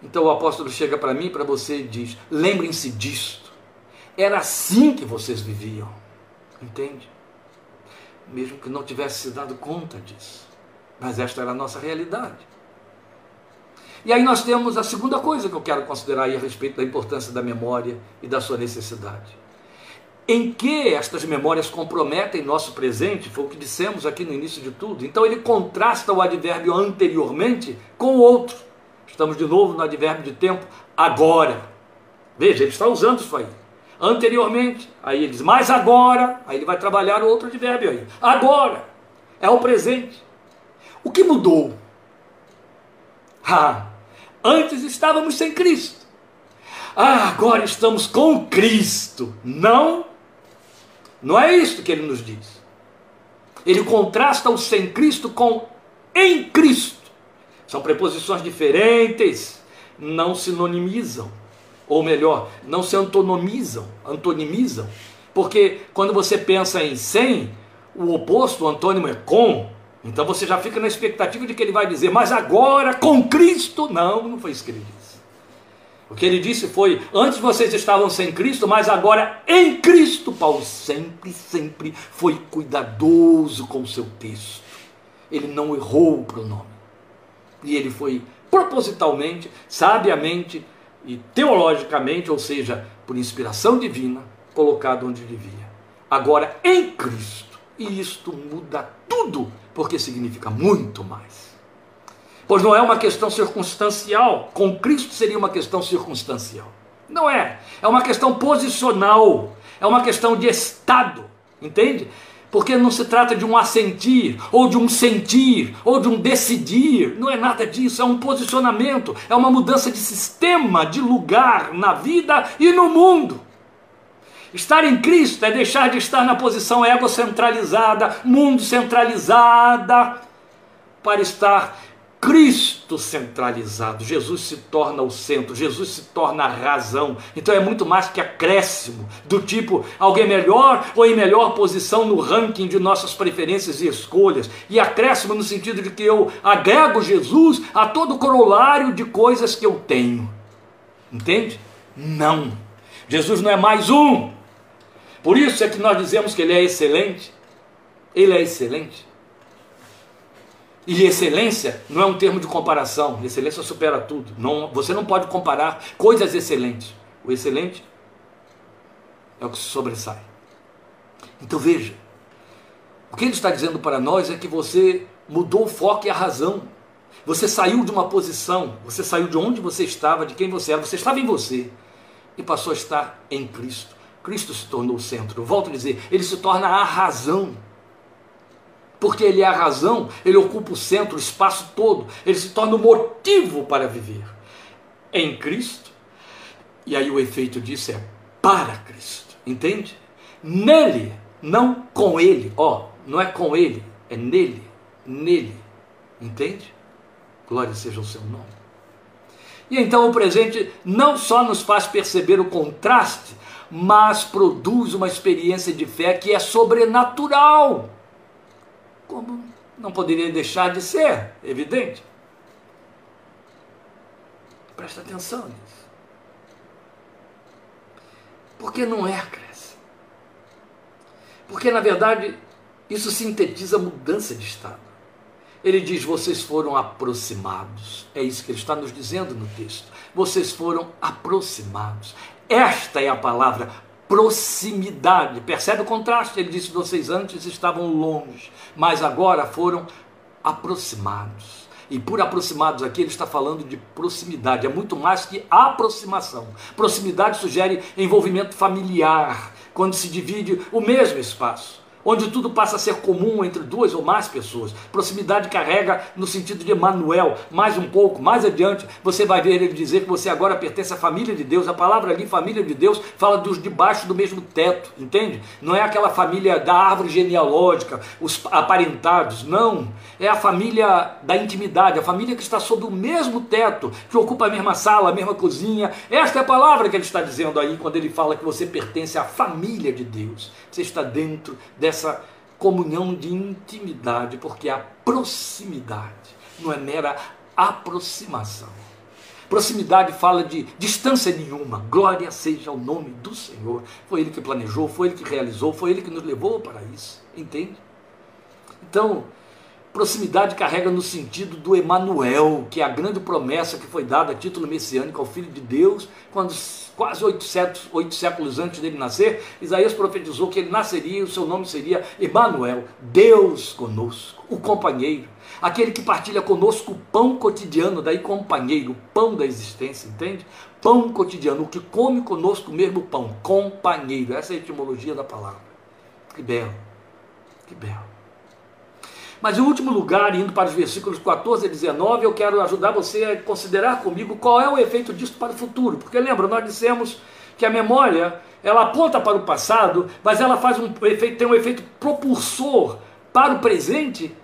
Então o apóstolo chega para mim, para você e diz: lembrem-se disto. Era assim que vocês viviam. Entende? Mesmo que não tivesse se dado conta disso. Mas esta era a nossa realidade. E aí nós temos a segunda coisa que eu quero considerar aí a respeito da importância da memória e da sua necessidade. Em que estas memórias comprometem nosso presente, foi o que dissemos aqui no início de tudo. Então ele contrasta o advérbio anteriormente com o outro. Estamos de novo no advérbio de tempo agora. Veja, ele está usando isso aí anteriormente, aí ele diz, mas agora, aí ele vai trabalhar outro advérbio aí. Agora é o presente. O que mudou? Ah, antes estávamos sem Cristo. Ah, agora estamos com Cristo. Não, não é isso que ele nos diz. Ele contrasta o sem Cristo com em Cristo. São preposições diferentes, não sinonimizam, ou melhor, não se antonomizam, antonimizam, porque quando você pensa em sem, o oposto, o antônimo é com. Então você já fica na expectativa de que ele vai dizer, mas agora com Cristo. Não, não foi isso que ele disse. O que ele disse foi: antes vocês estavam sem Cristo, mas agora em Cristo. Paulo sempre, sempre foi cuidadoso com o seu texto. Ele não errou o pronome. E ele foi propositalmente, sabiamente e teologicamente, ou seja, por inspiração divina, colocado onde devia. Agora em Cristo. E isto muda tudo, porque significa muito mais. Pois não é uma questão circunstancial. Com Cristo seria uma questão circunstancial. Não é. É uma questão posicional. É uma questão de estado. Entende? Porque não se trata de um assentir, ou de um sentir, ou de um decidir, não é nada disso, é um posicionamento, é uma mudança de sistema, de lugar na vida e no mundo. Estar em Cristo é deixar de estar na posição egocentralizada, mundo centralizada, para estar Cristo centralizado. Jesus se torna o centro, Jesus se torna a razão. Então é muito mais que acréscimo, do tipo alguém melhor ou em melhor posição no ranking de nossas preferências e escolhas. E acréscimo no sentido de que eu agrego Jesus a todo o corolário de coisas que eu tenho. Entende? Não. Jesus não é mais um. Por isso é que nós dizemos que ele é excelente. Ele é excelente. E excelência não é um termo de comparação. Excelência supera tudo. Não, você não pode comparar coisas excelentes. O excelente é o que sobressai. Então veja, o que ele está dizendo para nós é que você mudou o foco e a razão. Você saiu de uma posição, você saiu de onde você estava, de quem você era, você estava em você e passou a estar em Cristo. Cristo se tornou o centro. Eu volto a dizer, ele se torna a razão porque ele é a razão, ele ocupa o centro, o espaço todo, ele se torna o motivo para viver. Em Cristo, e aí o efeito disso é para Cristo, entende? Nele, não com ele, ó, não é com ele, é nele, nele, entende? Glória seja o seu nome. E então o presente não só nos faz perceber o contraste, mas produz uma experiência de fé que é sobrenatural como não poderia deixar de ser, evidente. Presta atenção nisso. Porque não é cresce. Porque na verdade isso sintetiza mudança de estado. Ele diz: vocês foram aproximados. É isso que ele está nos dizendo no texto. Vocês foram aproximados. Esta é a palavra proximidade. Percebe o contraste? Ele disse: vocês antes estavam longe, mas agora foram aproximados. E por aproximados aqui, ele está falando de proximidade, é muito mais que aproximação. Proximidade sugere envolvimento familiar, quando se divide o mesmo espaço onde tudo passa a ser comum entre duas ou mais pessoas. Proximidade carrega no sentido de Emmanuel, mais um pouco, mais adiante, você vai ver ele dizer que você agora pertence à família de Deus. A palavra ali, família de Deus, fala dos debaixo do mesmo teto, entende? Não é aquela família da árvore genealógica, os aparentados, não. É a família da intimidade, a família que está sob o mesmo teto, que ocupa a mesma sala, a mesma cozinha. Esta é a palavra que ele está dizendo aí quando ele fala que você pertence à família de Deus. Você está dentro dessa essa comunhão de intimidade, porque a proximidade não é mera aproximação. Proximidade fala de distância nenhuma. Glória seja o nome do Senhor. Foi Ele que planejou, foi Ele que realizou, foi Ele que nos levou para isso. Entende? Então, proximidade carrega no sentido do Emanuel, que é a grande promessa que foi dada a título messiânico ao Filho de Deus, quando quase oito séculos, oito séculos antes dele nascer, Isaías profetizou que ele nasceria e o seu nome seria Emanuel, Deus conosco, o companheiro, aquele que partilha conosco o pão cotidiano, daí companheiro, o pão da existência, entende? Pão cotidiano, o que come conosco mesmo pão, companheiro, essa é a etimologia da palavra. Que belo, que belo. Mas em último lugar, indo para os versículos 14 e 19, eu quero ajudar você a considerar comigo qual é o efeito disso para o futuro. Porque lembra, nós dissemos que a memória, ela aponta para o passado, mas ela faz um efeito, tem um efeito propulsor para o presente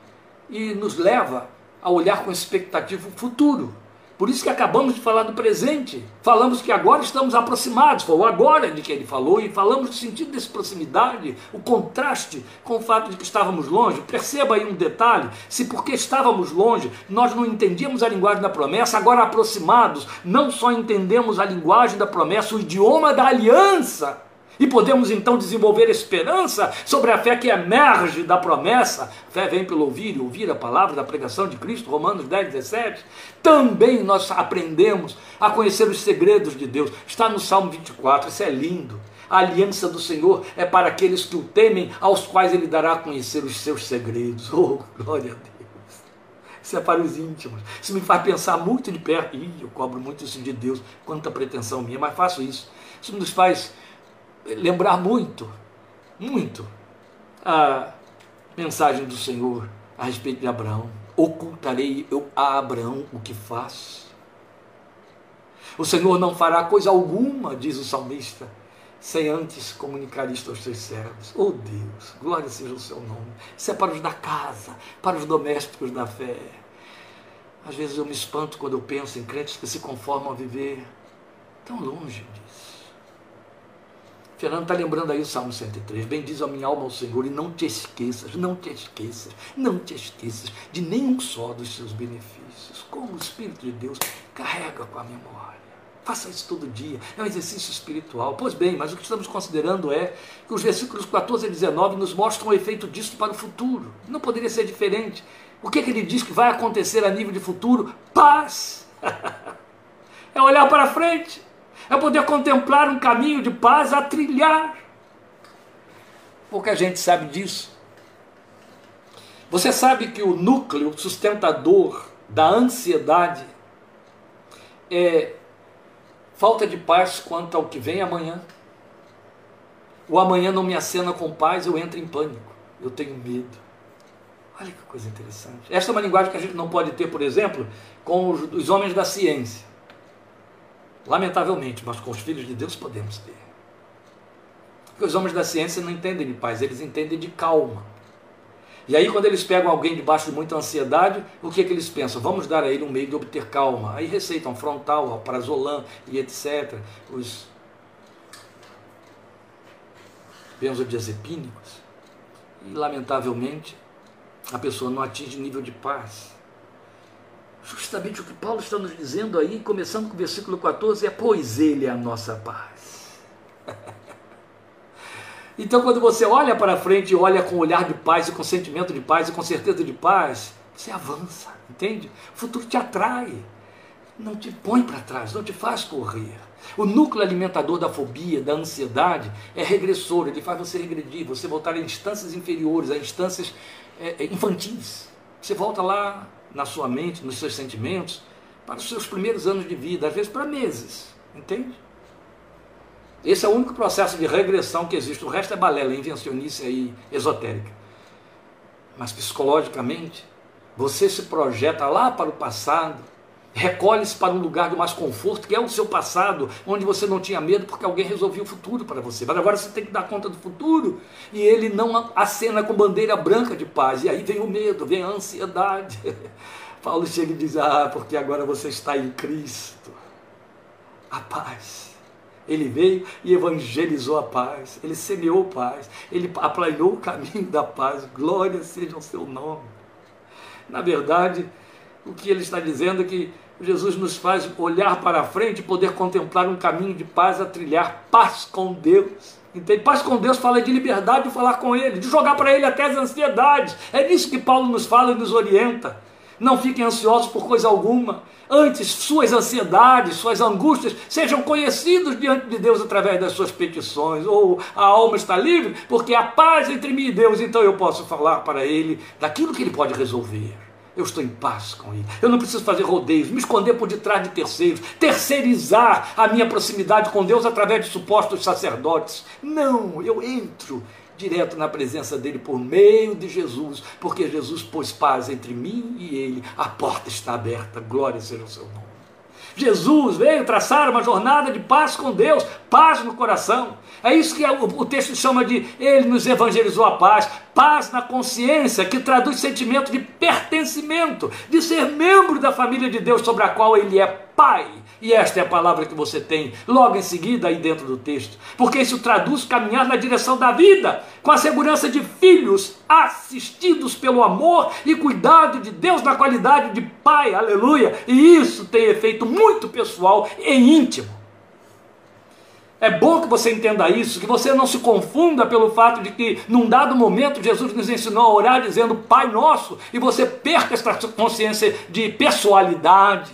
e nos leva a olhar com expectativa o futuro. Por isso que acabamos de falar do presente. Falamos que agora estamos aproximados, foi o agora de que ele falou, e falamos do sentido dessa proximidade, o contraste com o fato de que estávamos longe. Perceba aí um detalhe: se porque estávamos longe, nós não entendíamos a linguagem da promessa, agora aproximados, não só entendemos a linguagem da promessa, o idioma da aliança e podemos então desenvolver esperança sobre a fé que emerge da promessa. Fé vem pelo ouvir e ouvir a palavra da pregação de Cristo, Romanos 10, 17. Também nós aprendemos a conhecer os segredos de Deus. Está no Salmo 24, isso é lindo. A aliança do Senhor é para aqueles que o temem, aos quais ele dará a conhecer os seus segredos. Oh, glória a Deus. Isso é para os íntimos. Isso me faz pensar muito de perto. Ih, eu cobro muito isso de Deus, quanta pretensão minha, mas faço isso. Isso nos faz lembrar muito, muito a mensagem do Senhor a respeito de Abraão. Ocultarei eu a Abraão o que faz. O Senhor não fará coisa alguma, diz o salmista, sem antes comunicar isto aos seus servos. Oh Deus, glória seja o seu nome. Isso é para os da casa, para os domésticos da fé. Às vezes eu me espanto quando eu penso em crentes que se conformam a viver tão longe disso. Fernando está lembrando aí o Salmo 103. Bendiz a minha alma ao Senhor e não te esqueças, não te esqueças, não te esqueças de nenhum só dos seus benefícios. Como o Espírito de Deus carrega com a memória. Faça isso todo dia. É um exercício espiritual. Pois bem, mas o que estamos considerando é que os versículos 14 e 19 nos mostram o efeito disso para o futuro. Não poderia ser diferente. O que, é que ele diz que vai acontecer a nível de futuro? Paz. é olhar para frente é poder contemplar um caminho de paz a trilhar. Pouca gente sabe disso. Você sabe que o núcleo sustentador da ansiedade é falta de paz quanto ao que vem amanhã. O amanhã não me acena com paz, eu entro em pânico. Eu tenho medo. Olha que coisa interessante. Esta é uma linguagem que a gente não pode ter, por exemplo, com os, os homens da ciência. Lamentavelmente, mas com os filhos de Deus podemos ter. Porque os homens da ciência não entendem de paz, eles entendem de calma. E aí, quando eles pegam alguém debaixo de muita ansiedade, o que, é que eles pensam? Vamos dar a ele um meio de obter calma. Aí receitam frontal, alprazolam e etc. Os benzodiazepínicos. E, lamentavelmente, a pessoa não atinge nível de paz justamente o que Paulo está nos dizendo aí, começando com o versículo 14, é: Pois Ele é a nossa paz. então, quando você olha para frente e olha com olhar de paz, e com sentimento de paz, e com certeza de paz, você avança, entende? O futuro te atrai, não te põe para trás, não te faz correr. O núcleo alimentador da fobia, da ansiedade, é regressor, ele faz você regredir, você voltar a instâncias inferiores, a instâncias é, infantis. Você volta lá na sua mente, nos seus sentimentos, para os seus primeiros anos de vida, às vezes para meses, entende? Esse é o único processo de regressão que existe, o resto é balela, invencionice aí esotérica. Mas psicologicamente, você se projeta lá para o passado, recolhe-se para um lugar de mais conforto, que é o seu passado, onde você não tinha medo porque alguém resolveu o futuro para você. Mas agora você tem que dar conta do futuro e ele não acena com bandeira branca de paz. E aí vem o medo, vem a ansiedade. Paulo chega e diz: Ah, porque agora você está em Cristo. A paz. Ele veio e evangelizou a paz, ele semeou paz, ele aplainou o caminho da paz. Glória seja o seu nome. Na verdade, o que ele está dizendo é que Jesus nos faz olhar para frente e poder contemplar um caminho de paz a trilhar paz com Deus. Entende? Paz com Deus fala de liberdade de falar com Ele, de jogar para Ele até as ansiedades. É disso que Paulo nos fala e nos orienta. Não fiquem ansiosos por coisa alguma. Antes, suas ansiedades, suas angústias sejam conhecidos diante de Deus através das suas petições. Ou a alma está livre, porque há paz entre mim e Deus, então eu posso falar para Ele daquilo que Ele pode resolver eu estou em paz com Ele. Eu não preciso fazer rodeios, me esconder por detrás de terceiros, terceirizar a minha proximidade com Deus através de supostos sacerdotes. Não, eu entro direto na presença dele por meio de Jesus, porque Jesus pôs paz entre mim e ele. A porta está aberta. Glória seja o seu nome. Jesus veio traçar uma jornada de paz com Deus, paz no coração. É isso que o texto chama de Ele nos evangelizou a paz, paz na consciência, que traduz sentimento de pertencimento, de ser membro da família de Deus sobre a qual Ele é Pai. E esta é a palavra que você tem logo em seguida aí dentro do texto. Porque isso traduz caminhar na direção da vida, com a segurança de filhos assistidos pelo amor e cuidado de Deus na qualidade de pai. Aleluia! E isso tem efeito muito pessoal e íntimo. É bom que você entenda isso, que você não se confunda pelo fato de que, num dado momento, Jesus nos ensinou a orar dizendo Pai Nosso, e você perca essa consciência de pessoalidade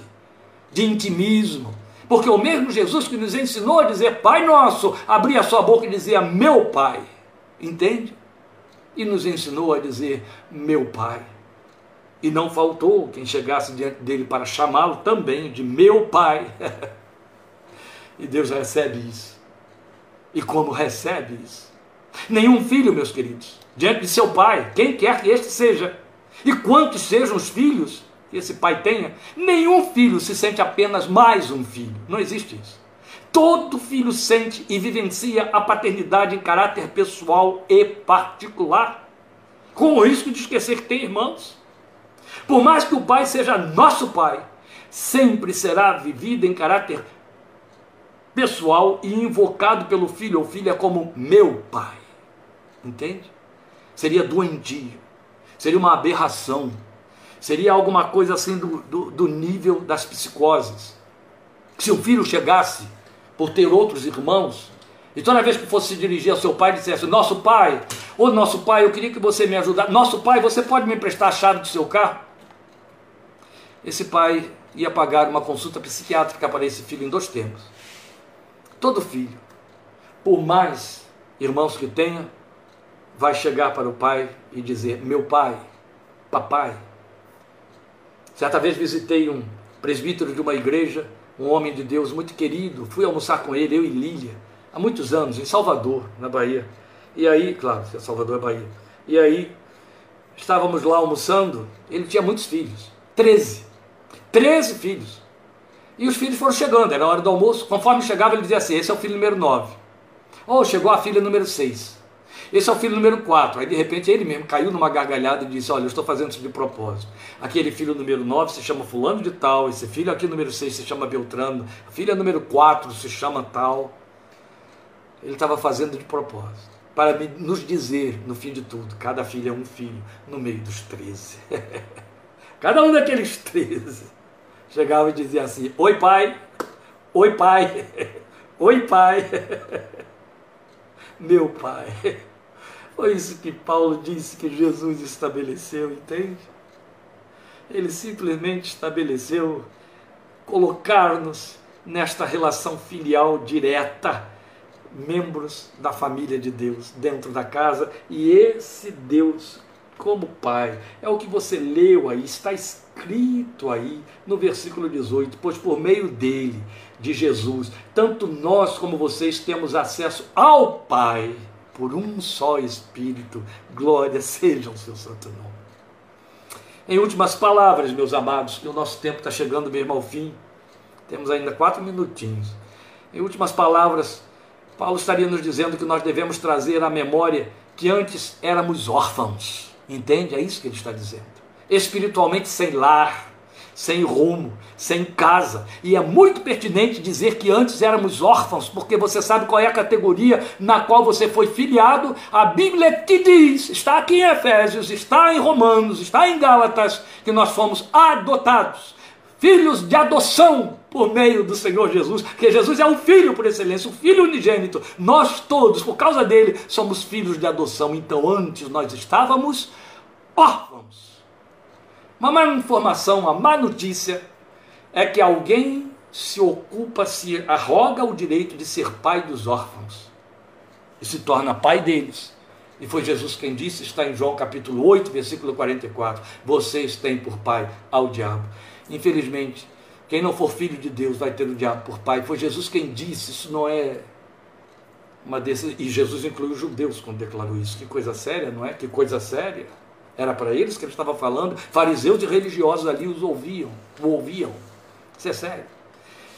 de intimismo. Porque o mesmo Jesus que nos ensinou a dizer Pai Nosso, abria a sua boca e dizia Meu Pai. Entende? E nos ensinou a dizer Meu Pai. E não faltou quem chegasse diante dele para chamá-lo também de Meu Pai. e Deus recebe isso. E como recebe isso? Nenhum filho, meus queridos, diante de seu pai, quem quer que este seja, e quantos sejam os filhos, que esse pai tenha, nenhum filho se sente apenas mais um filho. Não existe isso. Todo filho sente e vivencia a paternidade em caráter pessoal e particular, com o risco de esquecer que tem irmãos. Por mais que o pai seja nosso pai, sempre será vivida em caráter pessoal e invocado pelo filho ou filha como meu pai. Entende? Seria doentio, seria uma aberração Seria alguma coisa assim do, do, do nível das psicoses. Se o filho chegasse por ter outros irmãos, e toda vez que fosse se dirigir ao seu pai, dissesse: Nosso pai, ô nosso pai, eu queria que você me ajudasse. Nosso pai, você pode me emprestar a chave do seu carro? Esse pai ia pagar uma consulta psiquiátrica para esse filho em dois tempos. Todo filho, por mais irmãos que tenha, vai chegar para o pai e dizer: Meu pai, papai, Certa vez visitei um presbítero de uma igreja, um homem de Deus muito querido, fui almoçar com ele, eu e Lília, há muitos anos, em Salvador, na Bahia. E aí, claro, Salvador é Bahia. E aí, estávamos lá almoçando, ele tinha muitos filhos, 13. 13 filhos. E os filhos foram chegando, era hora do almoço. Conforme chegava, ele dizia assim: esse é o filho número 9. Ou oh, chegou a filha número 6. Esse é o filho número 4. Aí de repente ele mesmo caiu numa gargalhada e disse: Olha, eu estou fazendo isso de propósito. Aquele filho número 9 se chama Fulano de Tal, esse filho aqui número 6 se chama Beltrano, a filha número 4 se chama Tal. Ele estava fazendo de propósito. Para nos dizer, no fim de tudo, cada filho é um filho no meio dos 13. cada um daqueles 13 chegava e dizia assim: Oi, pai. Oi, pai. Oi, pai. Meu pai. Foi isso que Paulo disse que Jesus estabeleceu, entende? Ele simplesmente estabeleceu colocar-nos nesta relação filial direta, membros da família de Deus, dentro da casa, e esse Deus como Pai. É o que você leu aí, está escrito aí no versículo 18: Pois por meio dele, de Jesus, tanto nós como vocês temos acesso ao Pai por um só Espírito. Glória seja o seu santo nome. Em últimas palavras, meus amados, que o nosso tempo está chegando mesmo ao fim, temos ainda quatro minutinhos. Em últimas palavras, Paulo estaria nos dizendo que nós devemos trazer à memória que antes éramos órfãos. Entende? É isso que ele está dizendo. Espiritualmente sem lar, sem rumo, sem casa. E é muito pertinente dizer que antes éramos órfãos, porque você sabe qual é a categoria na qual você foi filiado. A Bíblia te diz, está aqui em Efésios, está em Romanos, está em Gálatas, que nós fomos adotados. Filhos de adoção por meio do Senhor Jesus, que Jesus é o filho por excelência, o filho unigênito. Nós todos, por causa dele, somos filhos de adoção. Então, antes nós estávamos órfãos uma má informação, uma má notícia é que alguém se ocupa, se arroga o direito de ser pai dos órfãos e se torna pai deles. E foi Jesus quem disse, está em João capítulo 8, versículo 44: Vocês têm por pai ao diabo. Infelizmente, quem não for filho de Deus vai ter o diabo por pai. Foi Jesus quem disse, isso não é uma desse, e Jesus incluiu os judeus quando declarou isso. Que coisa séria, não é? Que coisa séria. Era para eles que ele estava falando. Fariseus e religiosos ali os ouviam, o ouviam. Isso é sério.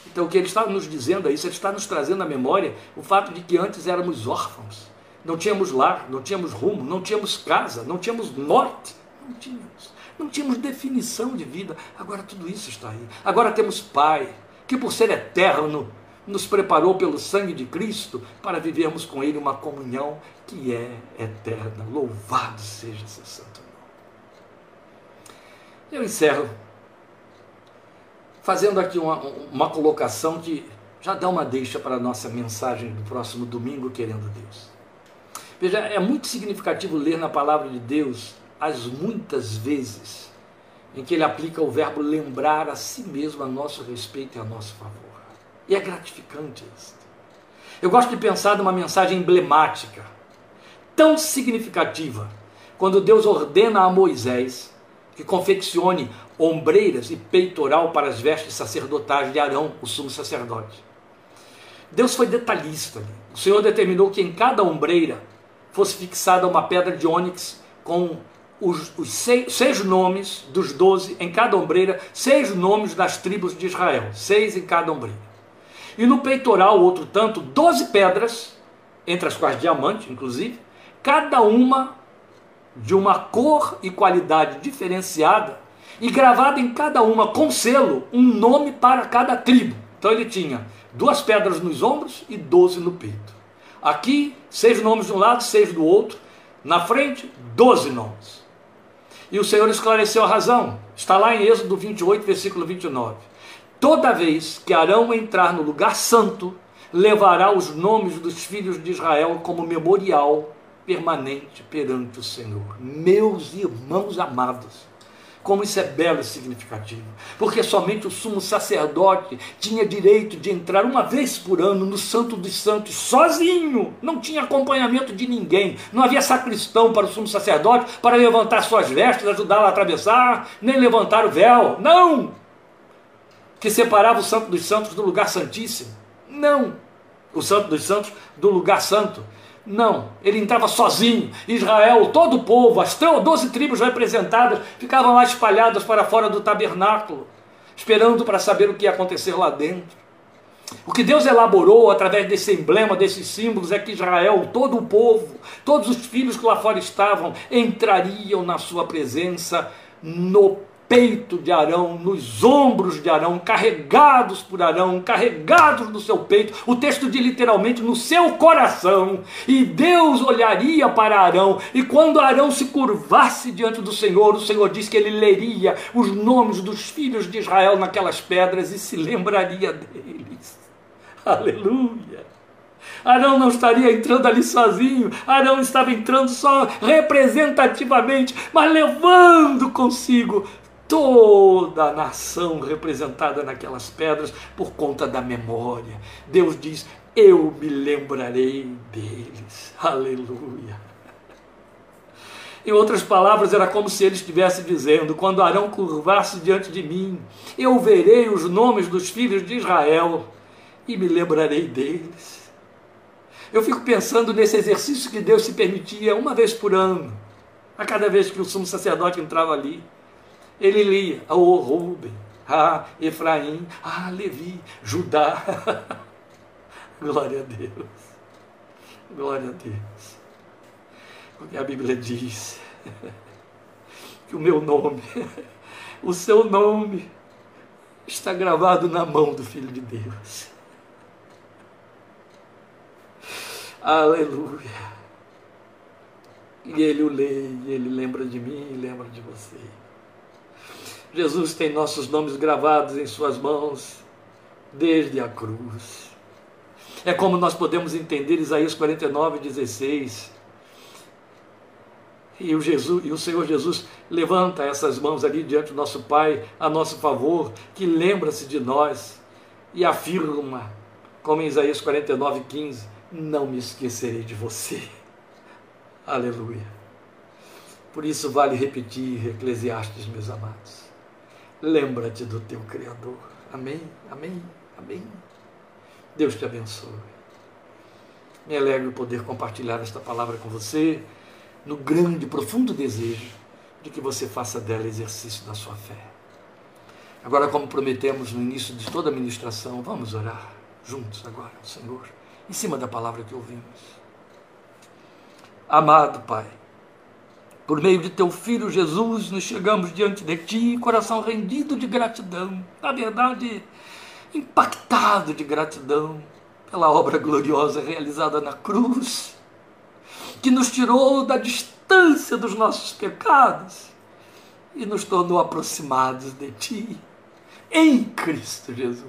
Então o que ele está nos dizendo é isso, ele está nos trazendo à memória o fato de que antes éramos órfãos, não tínhamos lar, não tínhamos rumo, não tínhamos casa, não tínhamos norte, não tínhamos, não tínhamos definição de vida. Agora tudo isso está aí. Agora temos Pai, que por ser eterno, nos preparou pelo sangue de Cristo para vivermos com Ele uma comunhão que é eterna. Louvado seja seu santo. Eu encerro fazendo aqui uma, uma colocação que já dá uma deixa para a nossa mensagem do próximo domingo, querendo Deus. Veja, é muito significativo ler na palavra de Deus as muitas vezes em que ele aplica o verbo lembrar a si mesmo a nosso respeito e a nosso favor. E é gratificante isso. Eu gosto de pensar numa mensagem emblemática, tão significativa, quando Deus ordena a Moisés que confeccione ombreiras e peitoral para as vestes sacerdotais de Arão, o sumo sacerdote. Deus foi detalhista. O Senhor determinou que em cada ombreira fosse fixada uma pedra de ônix com os, os seis, seis, nomes dos doze em cada ombreira, seis nomes das tribos de Israel, seis em cada ombreira. E no peitoral, outro tanto, doze pedras, entre as quais diamante, inclusive, cada uma de uma cor e qualidade diferenciada, e gravada em cada uma com selo um nome para cada tribo. Então ele tinha duas pedras nos ombros e doze no peito. Aqui, seis nomes de um lado, seis do outro. Na frente, doze nomes. E o Senhor esclareceu a razão. Está lá em Êxodo 28, versículo 29. Toda vez que Arão entrar no lugar santo, levará os nomes dos filhos de Israel como memorial permanente perante o Senhor. Meus irmãos amados, como isso é belo e significativo. Porque somente o sumo sacerdote tinha direito de entrar uma vez por ano no Santo dos Santos, sozinho. Não tinha acompanhamento de ninguém. Não havia sacristão para o sumo sacerdote para levantar suas vestes, ajudá-lo a atravessar, nem levantar o véu. Não! Que separava o Santo dos Santos do lugar santíssimo. Não! O Santo dos Santos do lugar santo. Não, ele entrava sozinho. Israel, todo o povo, as doze tribos representadas, ficavam lá espalhadas para fora do tabernáculo, esperando para saber o que ia acontecer lá dentro. O que Deus elaborou através desse emblema, desses símbolos, é que Israel, todo o povo, todos os filhos que lá fora estavam, entrariam na sua presença no peito de Arão, nos ombros de Arão, carregados por Arão, carregados no seu peito, o texto diz literalmente no seu coração. E Deus olharia para Arão, e quando Arão se curvasse diante do Senhor, o Senhor diz que ele leria os nomes dos filhos de Israel naquelas pedras e se lembraria deles. Aleluia! Arão não estaria entrando ali sozinho, Arão estava entrando só representativamente, mas levando consigo toda a nação representada naquelas pedras por conta da memória. Deus diz: Eu me lembrarei deles. Aleluia. Em outras palavras, era como se ele estivesse dizendo: Quando Arão curvar-se diante de mim, eu verei os nomes dos filhos de Israel e me lembrarei deles. Eu fico pensando nesse exercício que Deus se permitia uma vez por ano, a cada vez que o sumo sacerdote entrava ali ele lia, oh Ruben, ah Efraim, ah Levi, Judá. Glória a Deus. Glória a Deus. Porque a Bíblia diz que o meu nome, o seu nome, está gravado na mão do Filho de Deus. Aleluia. E ele o lê, e ele lembra de mim e lembra de você. Jesus tem nossos nomes gravados em Suas mãos desde a cruz. É como nós podemos entender Isaías 49, 16. E o, Jesus, e o Senhor Jesus levanta essas mãos ali diante do nosso Pai, a nosso favor, que lembra-se de nós e afirma, como em Isaías 49, 15: Não me esquecerei de você. Aleluia. Por isso vale repetir Eclesiastes, meus amados lembra-te do teu Criador. Amém, amém, amém. Deus te abençoe. Me alegro poder compartilhar esta palavra com você, no grande, profundo desejo de que você faça dela exercício da sua fé. Agora, como prometemos no início de toda a ministração, vamos orar juntos agora ao Senhor, em cima da palavra que ouvimos. Amado Pai, por meio de teu filho Jesus, nos chegamos diante de ti, coração rendido de gratidão, na verdade, impactado de gratidão pela obra gloriosa realizada na cruz, que nos tirou da distância dos nossos pecados e nos tornou aproximados de ti em Cristo Jesus.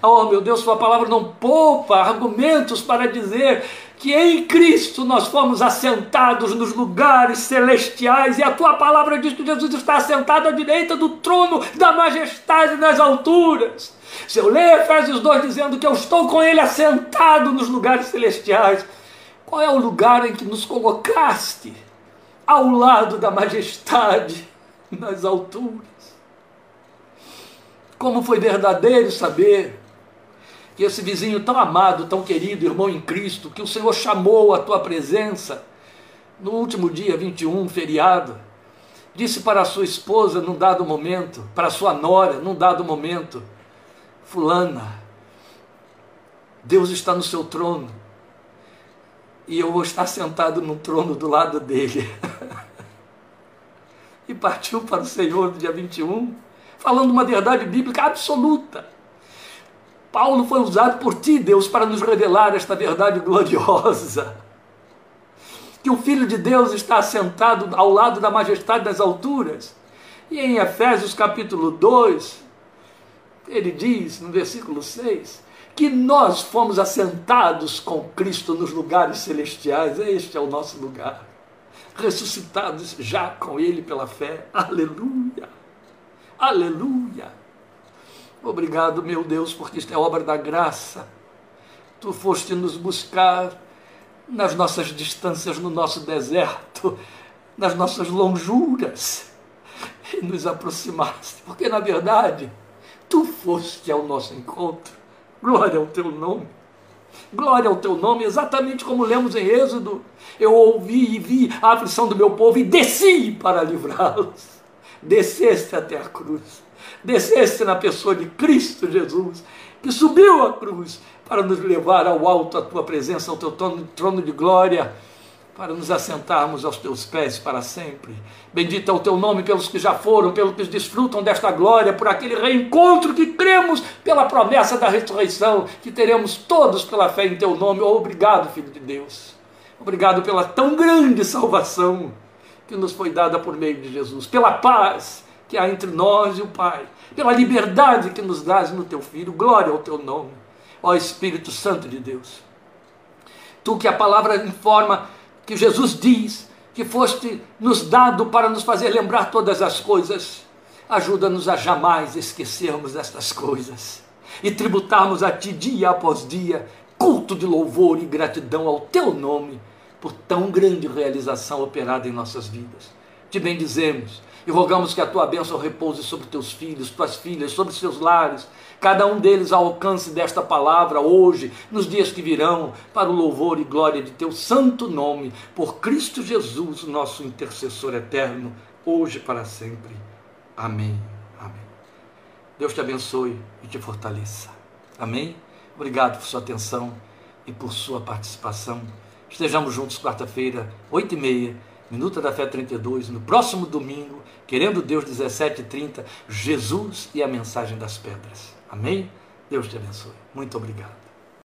Oh, meu Deus, Sua palavra não poupa argumentos para dizer que em Cristo nós fomos assentados nos lugares celestiais, e a tua palavra diz que Jesus está assentado à direita do trono da majestade nas alturas. Se eu ler Efésios 2 dizendo que eu estou com ele assentado nos lugares celestiais, qual é o lugar em que nos colocaste? Ao lado da majestade nas alturas. Como foi verdadeiro saber que esse vizinho tão amado, tão querido, irmão em Cristo, que o Senhor chamou à tua presença no último dia 21, feriado, disse para a sua esposa num dado momento, para a sua nora num dado momento: Fulana, Deus está no seu trono e eu vou estar sentado no trono do lado dele. e partiu para o Senhor no dia 21, falando uma verdade bíblica absoluta Paulo foi usado por ti, Deus, para nos revelar esta verdade gloriosa. Que o Filho de Deus está assentado ao lado da majestade das alturas. E em Efésios capítulo 2, ele diz, no versículo 6, que nós fomos assentados com Cristo nos lugares celestiais. Este é o nosso lugar. Ressuscitados já com Ele pela fé. Aleluia! Aleluia! Obrigado, meu Deus, porque isto é obra da graça. Tu foste nos buscar nas nossas distâncias, no nosso deserto, nas nossas lonjuras, e nos aproximaste, porque na verdade tu foste ao nosso encontro. Glória ao teu nome. Glória ao teu nome, exatamente como lemos em Êxodo. Eu ouvi e vi a aflição do meu povo e desci para livrá-los. Desceste até a cruz descesse na pessoa de Cristo Jesus, que subiu a cruz para nos levar ao alto a tua presença, ao teu trono de glória, para nos assentarmos aos teus pés para sempre. Bendito é o teu nome pelos que já foram, pelos que desfrutam desta glória, por aquele reencontro que cremos pela promessa da ressurreição, que teremos todos pela fé em teu nome. Oh, obrigado, Filho de Deus. Obrigado pela tão grande salvação que nos foi dada por meio de Jesus, pela paz que há entre nós e o Pai, pela liberdade que nos dás no teu Filho, glória ao teu nome, ó Espírito Santo de Deus. Tu que a palavra informa que Jesus diz que foste nos dado para nos fazer lembrar todas as coisas, ajuda-nos a jamais esquecermos estas coisas e tributarmos a Ti dia após dia culto de louvor e gratidão ao Teu nome por tão grande realização operada em nossas vidas. Te bendizemos e rogamos que a tua bênção repouse sobre teus filhos, tuas filhas, sobre seus lares, cada um deles ao alcance desta palavra hoje, nos dias que virão, para o louvor e glória de teu santo nome, por Cristo Jesus, nosso intercessor eterno, hoje e para sempre. Amém. Amém. Deus te abençoe e te fortaleça. Amém. Obrigado por sua atenção e por sua participação. Estejamos juntos quarta-feira, oito e meia, Minuta da Fé 32, no próximo domingo, querendo Deus 17h30, Jesus e a mensagem das pedras. Amém? Deus te abençoe. Muito obrigado.